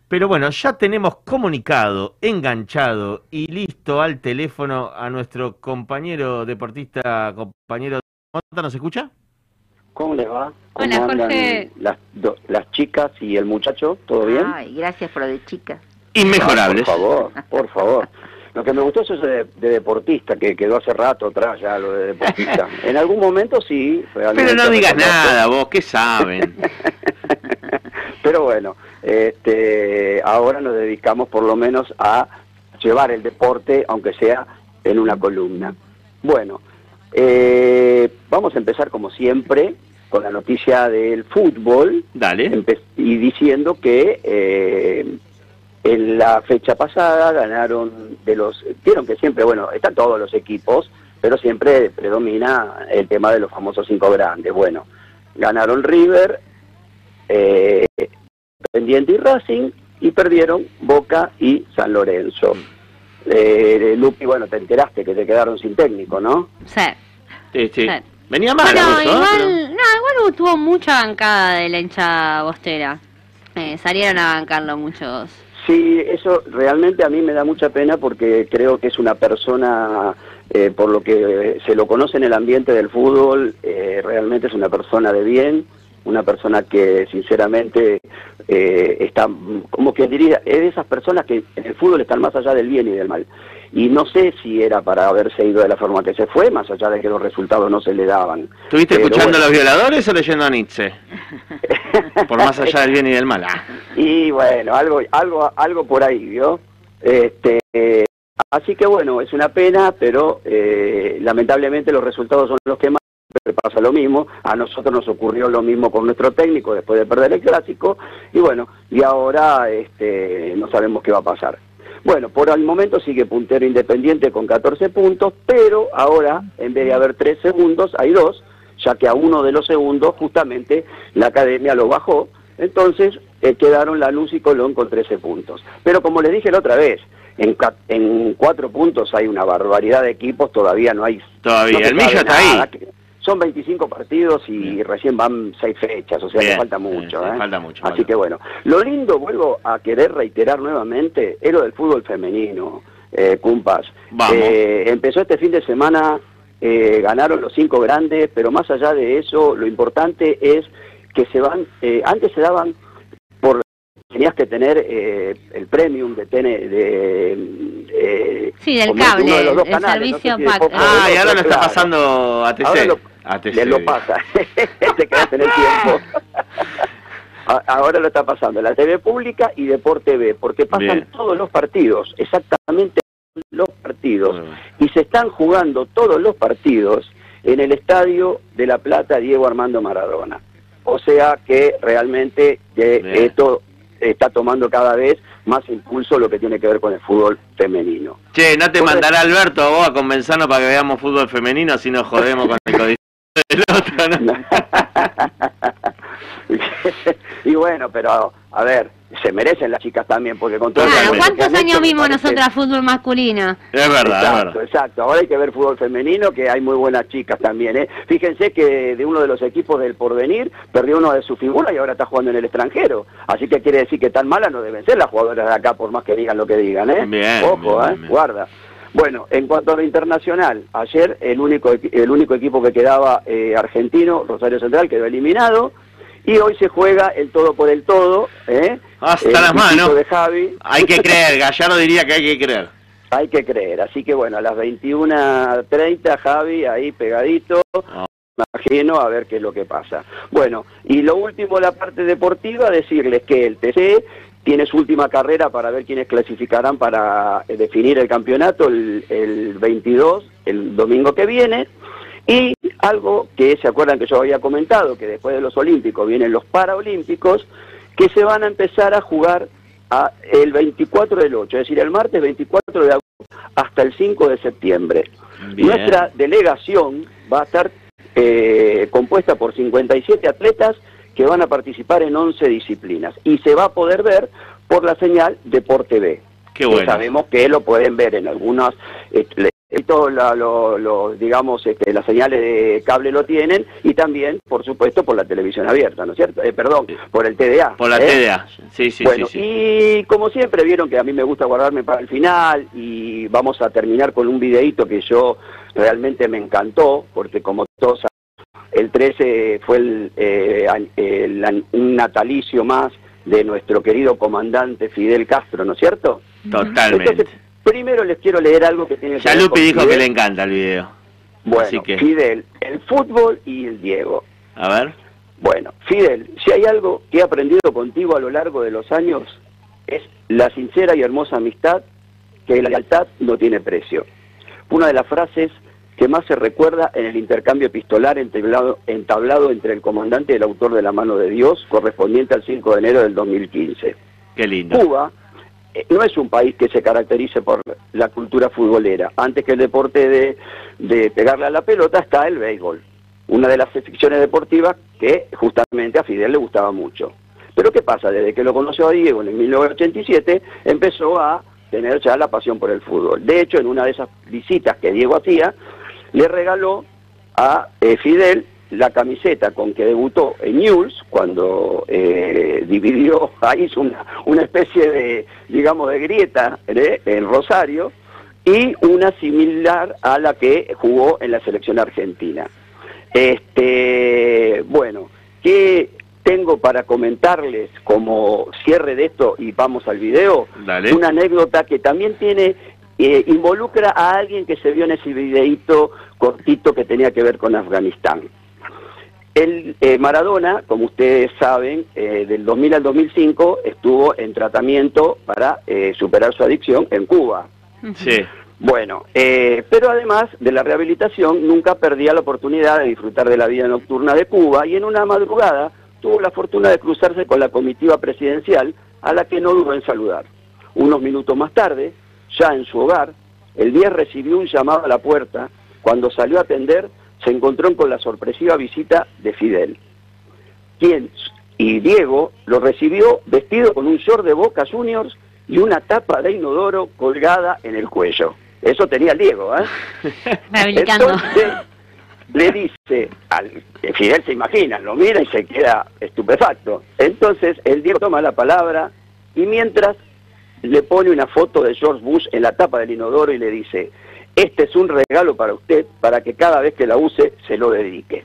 Pero bueno, ya tenemos comunicado, enganchado y listo al teléfono a nuestro compañero deportista, compañero Mota, ¿nos escucha? ¿Cómo les va? ¿Cómo Hola, Jorge. Las, do- las chicas y el muchacho? ¿Todo bien? Ay, gracias por lo de chica. Inmejorables. Ah, por favor, por favor. Lo que me gustó es eso de, de deportista, que quedó hace rato atrás ya lo de deportista. En algún momento sí. Pero no digas nada, vos, ¿qué saben? Pero bueno, este, ahora nos dedicamos por lo menos a llevar el deporte, aunque sea en una columna. Bueno, eh, vamos a empezar como siempre con la noticia del fútbol. Dale. Y diciendo que eh, en la fecha pasada ganaron de los, vieron que siempre, bueno, están todos los equipos, pero siempre predomina el tema de los famosos cinco grandes. Bueno, ganaron River, eh, Pendiente y Racing, y perdieron Boca y San Lorenzo. Eh, Lupi, bueno, te enteraste que te quedaron sin técnico, ¿no? Sí. Sí, sí. Sí. Venía mal, Bueno, ¿eh? igual, Pero- no, igual tuvo mucha bancada de la hincha bostera. Eh, salieron a bancarlo muchos. Sí, eso realmente a mí me da mucha pena porque creo que es una persona, eh, por lo que se lo conoce en el ambiente del fútbol, eh, realmente es una persona de bien, una persona que sinceramente eh, está, como que diría, es de esas personas que en el fútbol están más allá del bien y del mal. Y no sé si era para haberse ido de la forma que se fue, más allá de que los resultados no se le daban. ¿Estuviste Pero escuchando a los violadores o leyendo a Nietzsche? Por más allá del bien y del mal. Ah. Y bueno, algo, algo, algo por ahí, ¿vio? Este, eh, así que bueno, es una pena, pero eh, lamentablemente los resultados son los que más pasa lo mismo. A nosotros nos ocurrió lo mismo con nuestro técnico después de perder el clásico y bueno, y ahora este, no sabemos qué va a pasar. Bueno, por el momento sigue puntero independiente con 14 puntos, pero ahora en vez de haber tres segundos hay dos, ya que a uno de los segundos justamente la academia lo bajó, entonces eh, quedaron Lanús y Colón con 13 puntos. Pero como les dije la otra vez, en, en cuatro puntos hay una barbaridad de equipos, todavía no hay... Todavía, no el está ahí. que- Son 25 partidos y recién van seis fechas, o sea, Bien, le falta mucho. ¿eh? falta mucho, Así que bueno, lo lindo, vuelvo a querer reiterar nuevamente, es lo del fútbol femenino, eh, Cumpas. Eh, empezó este fin de semana, eh, ganaron los cinco grandes, pero más allá de eso, lo importante es que se van, eh, antes se daban tenías que tener eh, el premium de, tene- de eh, Sí, del cable, uno de los dos el canales, servicio no sé si de pack. Fox o de Ah, y ahora lo está claro. pasando a TC. Ahora lo, A TC, le lo pasa. Te quedaste en el tiempo. Ahora lo está pasando la TV pública y Deport TV, porque pasan Bien. todos los partidos, exactamente los partidos, bien. y se están jugando todos los partidos en el estadio de La Plata Diego Armando Maradona. O sea que realmente Bien. esto está tomando cada vez más impulso lo que tiene que ver con el fútbol femenino. Che, ¿no te mandará Alberto a vos a convencernos para que veamos fútbol femenino si nos jodemos con el código del otro? ¿no? y bueno, pero a ver, se merecen las chicas también, porque con todo el Claro, ¿cuántos años me vimos parece- nosotras fútbol masculino? Es verdad, es Exacto, verdad. exacto. Ahora hay que ver fútbol femenino, que hay muy buenas chicas también. ¿eh? Fíjense que de uno de los equipos del porvenir perdió uno de sus figuras y ahora está jugando en el extranjero. Así que quiere decir que tan malas no deben ser las jugadoras de acá, por más que digan lo que digan. ¿eh? Bien, Ojo, bien, ¿eh? bien, bien. guarda. Bueno, en cuanto a lo internacional, ayer el único el único equipo que quedaba eh, argentino, Rosario Central, quedó eliminado. Y hoy se juega el todo por el todo. ¿eh? Hasta El las manos. de Javi. Hay que creer, Gallardo diría que hay que creer. Hay que creer, así que bueno, a las 21.30 Javi ahí pegadito, Ah. imagino a ver qué es lo que pasa. Bueno, y lo último, la parte deportiva, decirles que el TC tiene su última carrera para ver quiénes clasificarán para eh, definir el campeonato el, el 22, el domingo que viene. Y algo que se acuerdan que yo había comentado, que después de los Olímpicos vienen los Paraolímpicos, que se van a empezar a jugar a el 24 del 8, es decir, el martes 24 de agosto hasta el 5 de septiembre. Bien. Nuestra delegación va a estar eh, compuesta por 57 atletas que van a participar en 11 disciplinas y se va a poder ver por la señal Deporte B. Qué Que bueno. sabemos que lo pueden ver en algunas, eh, esto la- lo- digamos, este, las señales de cable lo tienen y también, por supuesto, por la televisión abierta, ¿no es cierto? Eh, perdón, por el TDA. Por la ¿eh? TDA. Sí, sí, bueno, sí, sí. y como siempre vieron que a mí me gusta guardarme para el final y vamos a terminar con un videíto que yo realmente me encantó, porque como todos saben, el 13 fue el, eh, el un natalicio más de nuestro querido comandante Fidel Castro, ¿no es cierto? Totalmente. Entonces, primero les quiero leer algo que tiene que Ya ver con dijo que le encanta el video. Bueno, así que- Fidel, el fútbol y el Diego. A ver. Bueno, Fidel, si hay algo que he aprendido contigo a lo largo de los años, es la sincera y hermosa amistad que la lealtad no tiene precio. una de las frases que más se recuerda en el intercambio epistolar entablado, entablado entre el comandante y el autor de La mano de Dios, correspondiente al 5 de enero del 2015. Qué lindo. Cuba no es un país que se caracterice por la cultura futbolera. Antes que el deporte de, de pegarle a la pelota está el béisbol, una de las ficciones deportivas que justamente a Fidel le gustaba mucho. Pero ¿qué pasa? Desde que lo conoció a Diego en el 1987 empezó a tener ya la pasión por el fútbol. De hecho, en una de esas visitas que Diego hacía, le regaló a eh, Fidel la camiseta con que debutó en News cuando eh, dividió, ahí hizo una, una especie de, digamos, de grieta ¿eh? en Rosario, y una similar a la que jugó en la selección argentina. Este, bueno, ¿qué tengo para comentarles como cierre de esto y vamos al video? Dale. Una anécdota que también tiene eh, involucra a alguien que se vio en ese videíto cortito que tenía que ver con Afganistán. El eh, Maradona, como ustedes saben, eh, del 2000 al 2005 estuvo en tratamiento para eh, superar su adicción en Cuba. Sí. Bueno, eh, pero además de la rehabilitación, nunca perdía la oportunidad de disfrutar de la vida nocturna de Cuba y en una madrugada tuvo la fortuna de cruzarse con la comitiva presidencial a la que no dudó en saludar. Unos minutos más tarde, ya en su hogar, el 10 recibió un llamado a la puerta. Cuando salió a atender, se encontró con la sorpresiva visita de Fidel, quien y Diego lo recibió vestido con un short de Boca Juniors y una tapa de inodoro colgada en el cuello. Eso tenía el Diego, ¿eh? Entonces, le dice, al, Fidel se imagina, lo mira y se queda estupefacto. Entonces, el Diego toma la palabra y mientras le pone una foto de George Bush en la tapa del inodoro y le dice, este es un regalo para usted, para que cada vez que la use se lo dedique.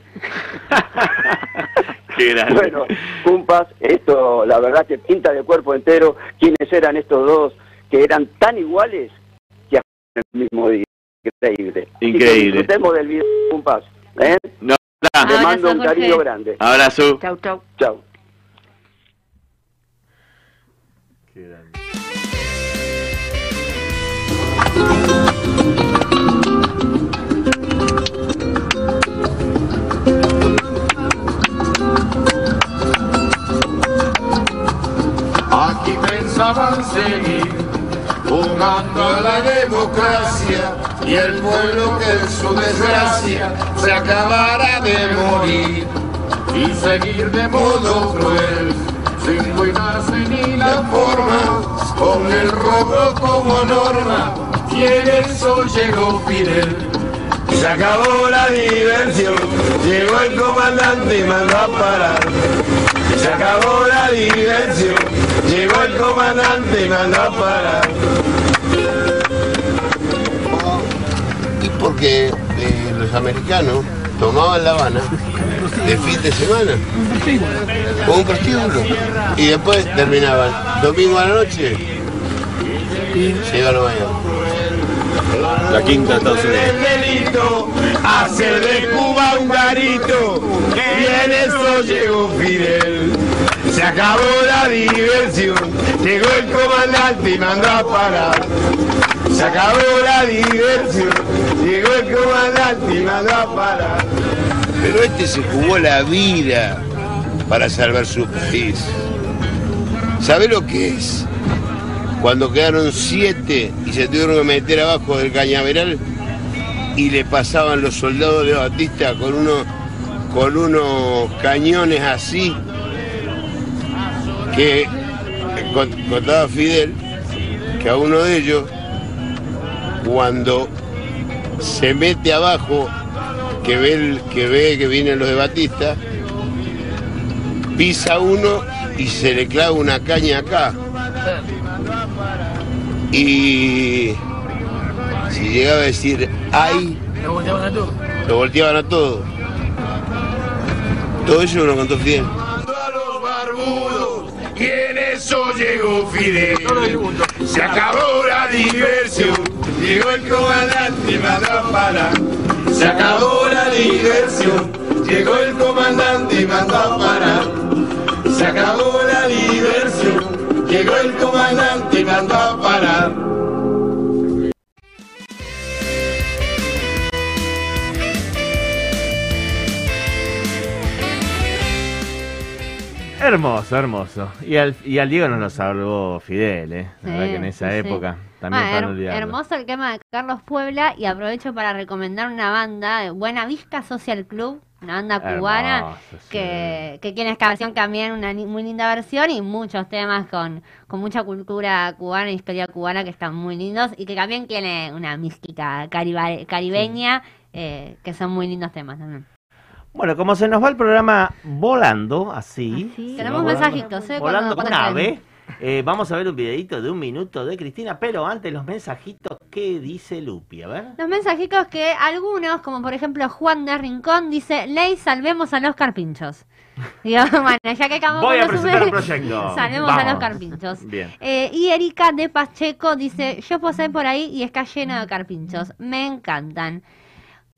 Qué grande. Bueno, cumpas, esto la verdad que pinta de cuerpo entero quiénes eran estos dos que eran tan iguales que en el mismo día. Increíble. Increíble. Disfrutemos del video, cumpas. ¿eh? No, Te mando un Jorge. cariño grande. abrazo. Chau, chau. Chao. Qué grande. Pensaban seguir jugando a la democracia y el pueblo que en su desgracia se acabara de morir y seguir de modo cruel sin cuidarse ni la forma con el robo como norma y en eso llegó Fidel. Se acabó la diversión, llegó el comandante y mandó a parar. Se acabó la diversión, llegó el comandante y mandó a parar. y porque eh, los americanos tomaban La Habana de fin de semana con un prostíbulo y después terminaban domingo a la noche se iban a Nueva York. La quinta de Estados Unidos. Hacer de Cuba un garito, y en eso llegó Fidel. Se acabó la diversión, llegó el comandante y mandó a parar. Se acabó la diversión, llegó el comandante y mandó a parar. Pero este se jugó la vida para salvar su país. ¿Sabe lo que es? Cuando quedaron siete y se tuvieron que meter abajo del cañaveral y le pasaban los soldados de Batista con unos, con unos cañones así que cont- contaba Fidel que a uno de ellos cuando se mete abajo que ve, el- que ve que vienen los de Batista, pisa uno y se le clava una caña acá. Y si llegaba a decir ay, lo volteaban a todo. Todo eso lo contó Fidel. a los barbudos y en eso llegó Fidel. Se acabó la diversión, llegó el comandante y mandó a parar. Se acabó la diversión, llegó el comandante y mandó a parar. Se acabó la diversión, llegó el comandante y mandó a parar. Hermoso, hermoso. Y al, y al Diego nos lo salvó Fidel, ¿eh? La verdad que en esa sí, sí. época también Ah, para her- hermoso el tema de Carlos Puebla y aprovecho para recomendar una banda, Buena Vista Social Club, una banda cubana Hermoso, que, que tiene esta versión también, una muy linda versión y muchos temas con, con mucha cultura cubana, historia cubana que están muy lindos y que también tiene una mística cariba- caribeña eh, que son muy lindos temas también. Bueno, como se nos va el programa volando, así. Así. se Tenemos va mensajitos, ¿eh? Volando como cuando un traen. ave. Eh, vamos a ver un videito de un minuto de Cristina, pero antes los mensajitos, ¿qué dice Lupi? A ver. Los mensajitos que algunos, como por ejemplo Juan de Rincón, dice, Ley, salvemos a los carpinchos. Digo, bueno, ya que acabamos Voy a presentar el proyecto. Salvemos a los carpinchos. Bien. Eh, y Erika de Pacheco dice, yo posé por ahí y está lleno de carpinchos. Me encantan.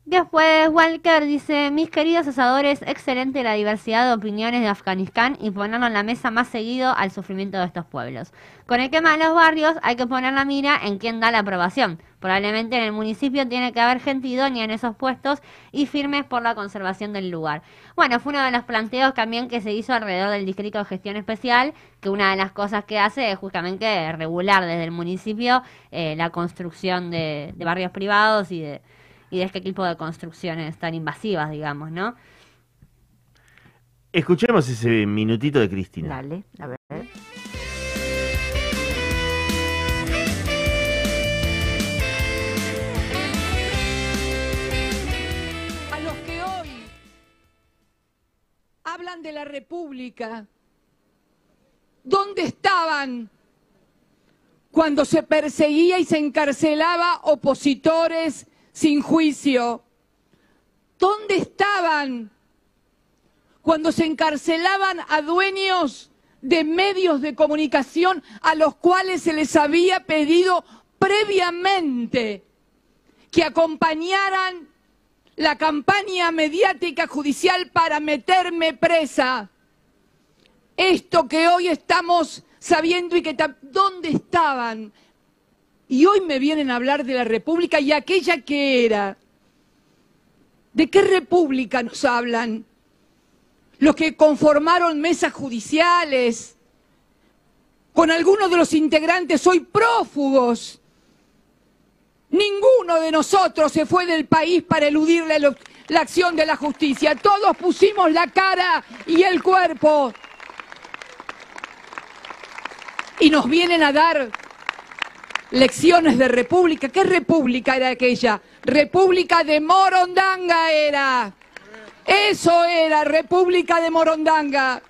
Después Walker dice, mis queridos asadores, excelente la diversidad de opiniones de Afganistán y ponerlo en la mesa más seguido al sufrimiento de estos pueblos. Con el tema de los barrios hay que poner la mira en quién da la aprobación. Probablemente en el municipio tiene que haber gente idónea en esos puestos y firmes por la conservación del lugar. Bueno, fue uno de los planteos también que se hizo alrededor del distrito de gestión especial, que una de las cosas que hace es justamente regular desde el municipio eh, la construcción de, de barrios privados y de, y de este tipo de construcciones tan invasivas, digamos, ¿no? Escuchemos ese minutito de Cristina. Dale, a ver. a los que hoy hablan de la República, ¿dónde estaban cuando se perseguía y se encarcelaba opositores sin juicio? ¿Dónde estaban cuando se encarcelaban a dueños de medios de comunicación a los cuales se les había pedido previamente que acompañaran la campaña mediática judicial para meterme presa. Esto que hoy estamos sabiendo y que dónde estaban. Y hoy me vienen a hablar de la República y aquella que era. ¿De qué República nos hablan? Los que conformaron mesas judiciales, con algunos de los integrantes hoy prófugos. Ninguno de nosotros se fue del país para eludir la, la acción de la justicia. Todos pusimos la cara y el cuerpo. Y nos vienen a dar lecciones de república. ¿Qué república era aquella? República de Morondanga era. Eso era, República de Morondanga.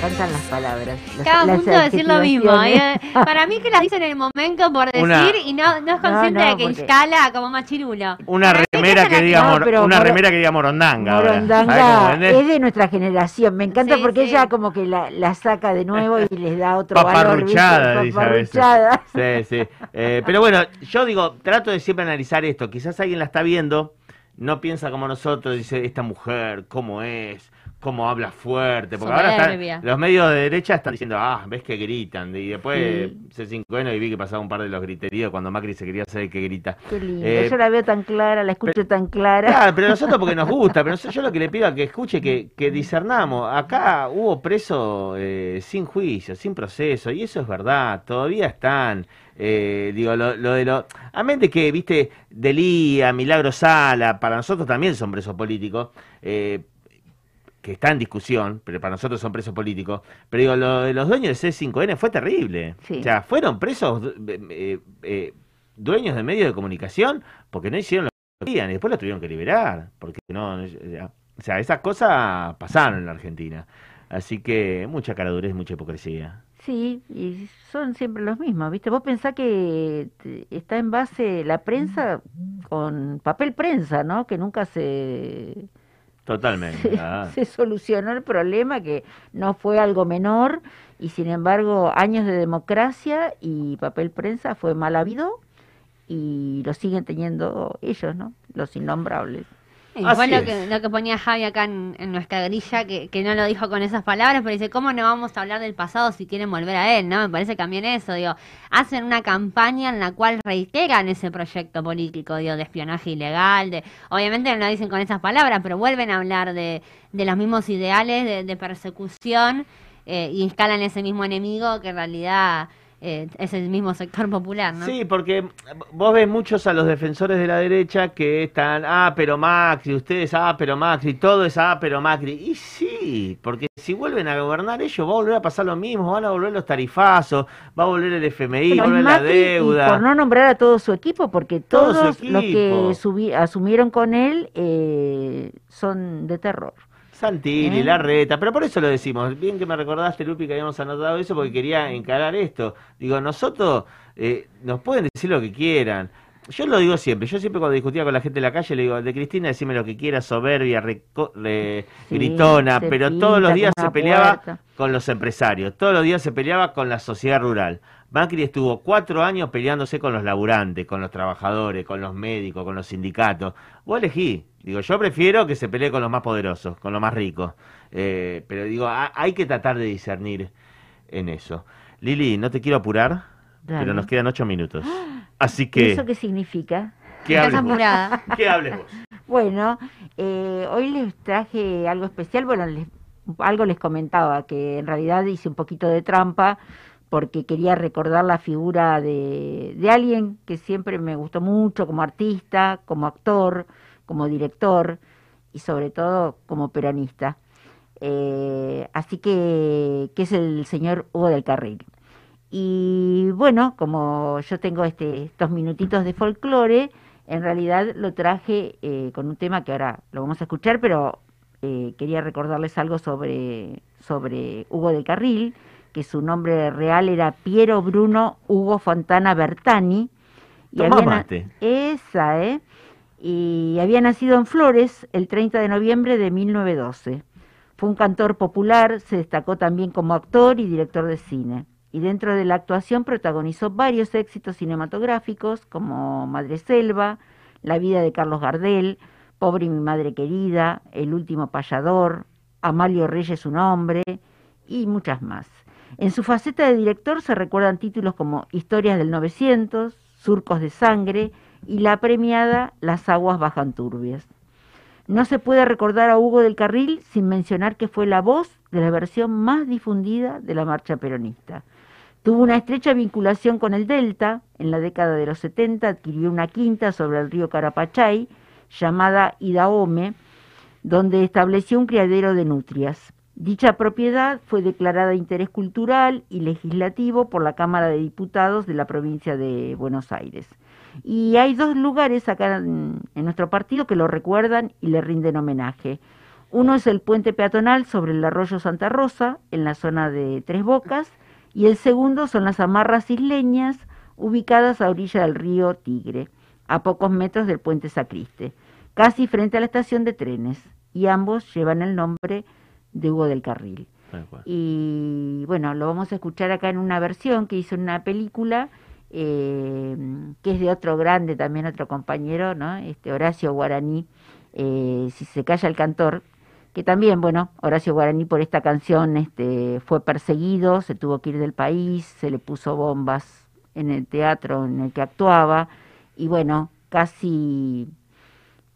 Encantan las palabras. las- Cada las punto decir lo mismo. ¿eh? Para mí que las dice en el momento por decir Una- y no, no es consciente No, no, de que porque- instala como machirulo. Una remera que diga, No, mor- pero una remera que diga morondanga. ahora. ¿Sabes cómo Morondanga es de nuestra generación, me encanta Sí, porque sí. ella como que la, la saca de nuevo y les da otro valor. ¿viste? Paparruchada, dice a veces. Paparruchada. Sí, sí. Eh, pero bueno, yo digo, trato de siempre analizar esto. Quizás alguien la está viendo, no piensa como nosotros, dice, esta mujer, ¿cómo es? ¿Cómo habla fuerte? Porque ahora están, los medios de derecha están diciendo, ah, ves que gritan. Y después Sí. C5N y vi que pasaba un par de los griteríos cuando Macri se quería hacer el que grita. Qué lindo, Eh, yo la veo tan clara, la escucho tan clara. Claro, pero nosotros porque nos gusta, pero yo lo que le pido a que escuche que, que discernamos. Acá hubo presos eh, sin juicio, sin proceso, y eso es verdad, todavía están. Eh, digo, lo, lo de lo. Amén de que, viste, Delía, Milagro Sala, para nosotros también son presos políticos. eh, que está en discusión, pero para nosotros son presos políticos. Pero digo, lo de los dueños de C5N fue terrible. Sí. O sea, fueron presos eh, eh, eh, dueños de medios de comunicación porque no hicieron lo que querían y después lo tuvieron que liberar. Porque no, no- o sea, esas cosas pasaron en la Argentina. Así que mucha caradurez, mucha hipocresía. Sí, y son siempre los mismos, ¿viste? Vos pensás que está en base la prensa con papel prensa, ¿no? Que nunca se, Totalmente. se, se solucionó el problema, que no fue algo menor, y sin embargo años de democracia y papel prensa fue mal habido y lo siguen teniendo ellos, ¿no? Los innombrables. Así fue lo que, lo que ponía Javi acá en, en nuestra grilla, que, que no lo dijo con esas palabras, pero dice, ¿cómo no vamos a hablar del pasado si quieren volver a él? ¿no? Me parece que también eso, digo, hacen una campaña en la cual reiteran ese proyecto político, digo, de espionaje ilegal, de obviamente no lo dicen con esas palabras, pero vuelven a hablar de, de los mismos ideales de, de persecución eh, y instalan ese mismo enemigo que en realidad eh, es el mismo sector popular, ¿no? Sí, porque vos ves muchos a los defensores de la derecha que están, ah, pero Macri, ustedes, ah, pero Macri, todo es, ah, pero Macri. Y sí, porque si vuelven a gobernar ellos, va a volver a pasar lo mismo, van a volver los tarifazos, va a volver el FMI, va a volver la y deuda. por no nombrar a todo su equipo, porque Todo todos los que asumieron con él eh, son de terror. Santilli, ¿Eh? Larreta, pero por eso lo decimos. Bien que me recordaste, Lupi, que habíamos anotado eso porque quería encarar esto. Digo, nosotros eh, nos pueden decir lo que quieran. Yo lo digo siempre, yo siempre cuando discutía con la gente de la calle le digo, de Cristina decime lo que quiera, soberbia, reco- re- Sí, gritona, pero todos los días se peleaba puerta. con los empresarios, todos los días se peleaba con la sociedad rural. Macri estuvo cuatro años peleándose con los laburantes, con los trabajadores, con los médicos, con los sindicatos. Vos elegí. Digo, yo prefiero que se pelee con los más poderosos, con los más ricos. Eh, pero digo, ha- hay que tratar de discernir en eso. Lili, no te quiero apurar, Dale. pero nos quedan ocho minutos. Así ¿Y que, ¿Eso qué significa? ¿qué hables vos? ¿Qué hables vos? Bueno, eh, hoy les traje algo especial. Bueno, les- algo les comentaba, que en realidad hice un poquito de trampa porque quería recordar la figura de, alguien que siempre me gustó mucho como artista, como actor, como director y sobre todo como peronista. Eh, así que, que es el señor Hugo del Carril. Y bueno, como yo tengo este, estos minutitos de folclore, en realidad lo traje eh, con un tema que ahora lo vamos a escuchar, pero eh, quería recordarles algo sobre, sobre Hugo del Carril, que su nombre real era Piero Bruno Hugo Fontana Bertani. Tomá había mate. Esa, ¿eh? Y había nacido en Flores el 30 de noviembre de 1912. Fue un cantor popular, se destacó también como actor y director de cine. Y dentro de la actuación protagonizó varios éxitos cinematográficos como Madre Selva, La vida de Carlos Gardel, Pobre y mi madre querida, El último payador, Amalio Reyes un hombre y muchas más. En su faceta de director se recuerdan títulos como Historias del 900, Surcos de sangre y la premiada Las aguas bajan turbias. No se puede recordar a Hugo del Carril sin mencionar que fue la voz de la versión más difundida de la marcha peronista. Tuvo una estrecha vinculación con el Delta. En la década de los 70 adquirió una quinta sobre el río Carapachay llamada Idaome, donde estableció un criadero de nutrias. Dicha propiedad fue declarada de interés cultural y legislativo por la Cámara de Diputados de la provincia de Buenos Aires. Y hay dos lugares acá en, en nuestro partido que lo recuerdan y le rinden homenaje. Uno es el puente peatonal sobre el arroyo Santa Rosa, en la zona de Tres Bocas, y el segundo son las amarras isleñas, ubicadas a orilla del río Tigre, a pocos metros del puente Sacriste, casi frente a la estación de trenes, y ambos llevan el nombre de Hugo del Carril. Y bueno, lo vamos a escuchar acá en una versión que hizo en una película, eh, que es de otro grande, también otro compañero, ¿no? Este Horacio Guaraní, eh, Si se calla el cantor, que también, bueno, Horacio Guaraní por esta canción este, fue perseguido, se tuvo que ir del país, se le puso bombas en el teatro en el que actuaba, y bueno, casi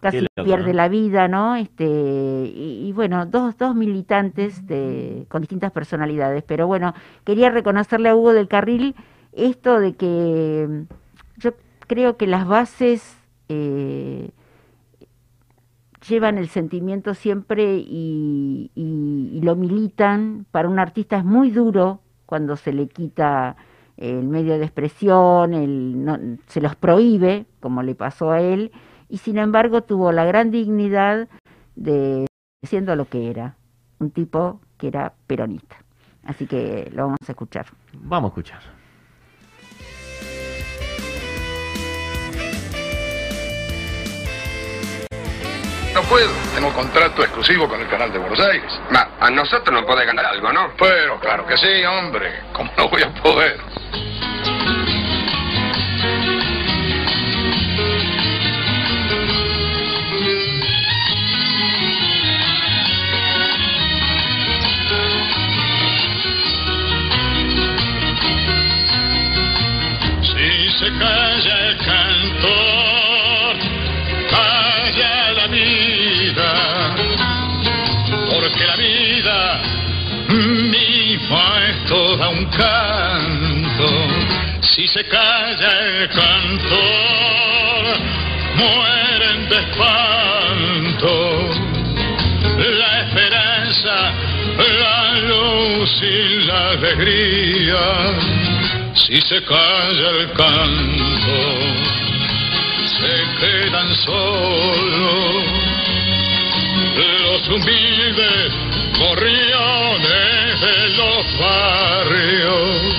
casi pierde ¿no? la vida, ¿no? Este, y, y bueno, dos, dos militantes de, con distintas personalidades. Pero bueno, quería reconocerle a Hugo del Carril esto de que mm, yo creo que las bases eh, llevan el sentimiento siempre y, y- y lo militan. Para un artista es muy duro cuando se le quita el medio de expresión, el, no- se los prohíbe, como le pasó a él, y sin embargo tuvo la gran dignidad de siendo lo que era, un tipo que era peronista. Así que lo vamos a escuchar. Vamos a escuchar. No puedo, tengo contrato exclusivo con el canal de Buenos Aires. a nosotros nos puede ganar algo, ¿no? Pero claro que sí, hombre. ¿Cómo no voy a poder? Calla el cantor, calla la vida, porque la vida misma es toda un canto. Si se calla el cantor, mueren de espanto. La esperanza, la luz y la alegría. Si se calla el canto, se quedan solos los humildes gorriones de los barrios.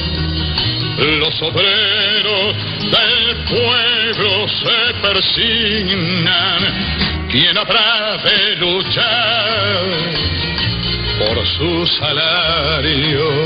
Los obreros del pueblo se persignan. ¿Quién habrá de luchar por su salario?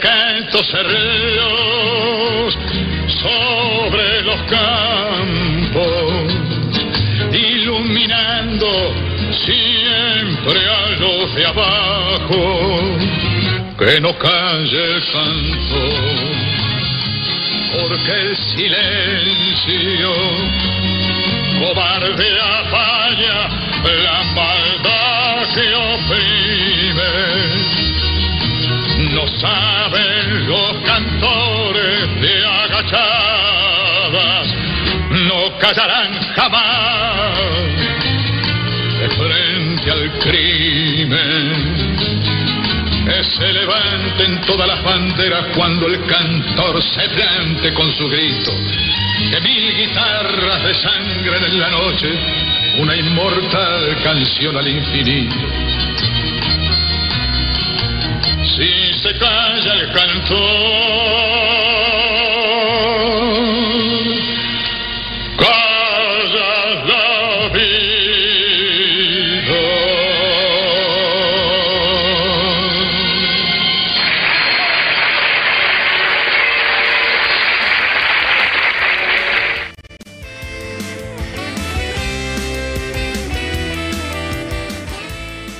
Canto ser luz sobre los campos, iluminando siempre a los de abajo. Que no calle el canto, porque el silencio cobarde apaña la maldad que oprime. Saben los cantores de agachadas, no callarán jamás de frente al crimen. Que se levanten todas las banderas cuando el cantor se plante con su grito. Que mil guitarras desangren en la noche una inmortal canción al infinito. Si se calla el cantor, calla la vida.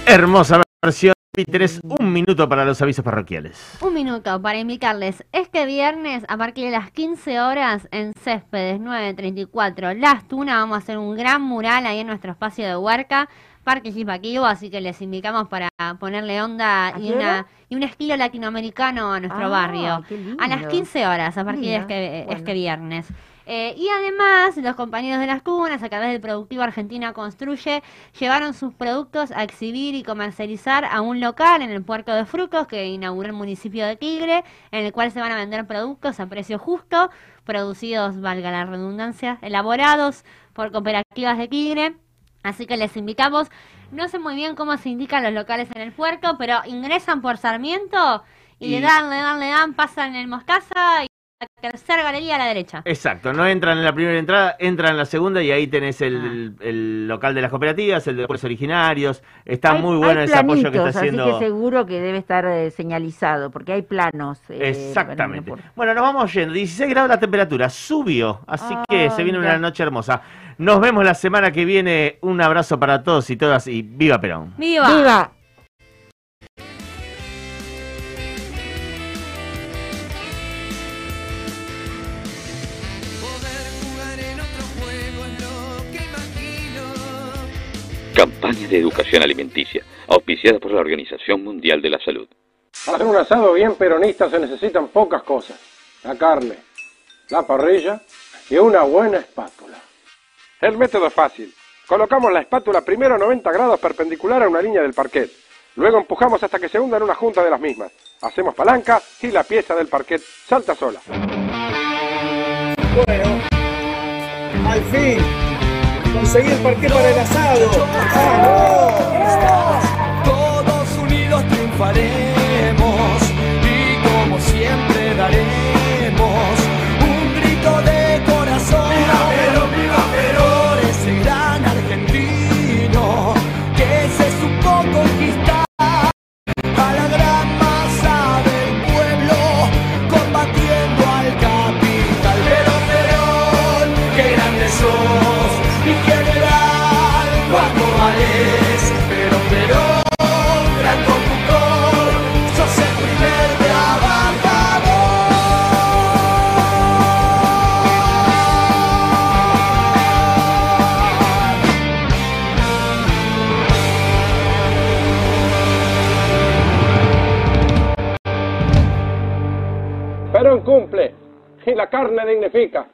Hermosa versión. Tenés un minuto para los avisos parroquiales. Un minuto para indicarles, este viernes a partir de las 15 horas en Céspedes 934 Las Tunas vamos a hacer un gran mural ahí en nuestro espacio de Huarca participativo, así que les invitamos para ponerle onda y, una, y un estilo latinoamericano a nuestro Ah, barrio. A las 15 horas a partir Mira, de este, bueno. este viernes. Eh, y además, los compañeros de las cunas, a través del productivo Argentina Construye, llevaron sus productos a exhibir y comercializar a un local en el puerto de Frucos que inauguró el municipio de Tigre, en el cual se van a vender productos a precio justo, producidos, valga la redundancia, elaborados por cooperativas de Tigre. Así que les invitamos, no sé muy bien cómo se indican los locales en el puerto, pero ingresan por Sarmiento y, Y- le dan, le dan, le dan, pasan en Moscaza tercera galería a la derecha. Exacto, no entran en la primera entrada, entran en la segunda y ahí tenés el, el local de las cooperativas, el de pueblos originarios. Está Hay- muy bueno ese apoyo que está haciendo. Así que seguro que debe estar eh, señalizado, porque hay planos. eh, Exactamente. Bueno, nos vamos yendo. 16 grados la temperatura, subió, así que se viene mira. una noche hermosa. Nos vemos la semana que viene. Un abrazo para todos y todas y viva Perón. ¡Viva! ¡Viva! Campaña de educación alimenticia, auspiciada por la Organización Mundial de la Salud. Para hacer un asado bien peronista se necesitan pocas cosas. La carne, la parrilla y una buena espátula. El método es fácil. Colocamos la espátula primero a 90 grados perpendicular a una línea del parquet. Luego empujamos hasta que se hunda en una junta de las mismas. Hacemos palanca y la pieza del parquet salta sola. Bueno, al fin, conseguí el parqué para el asado. Todos unidos triunfaremos cumple y la carne dignifica.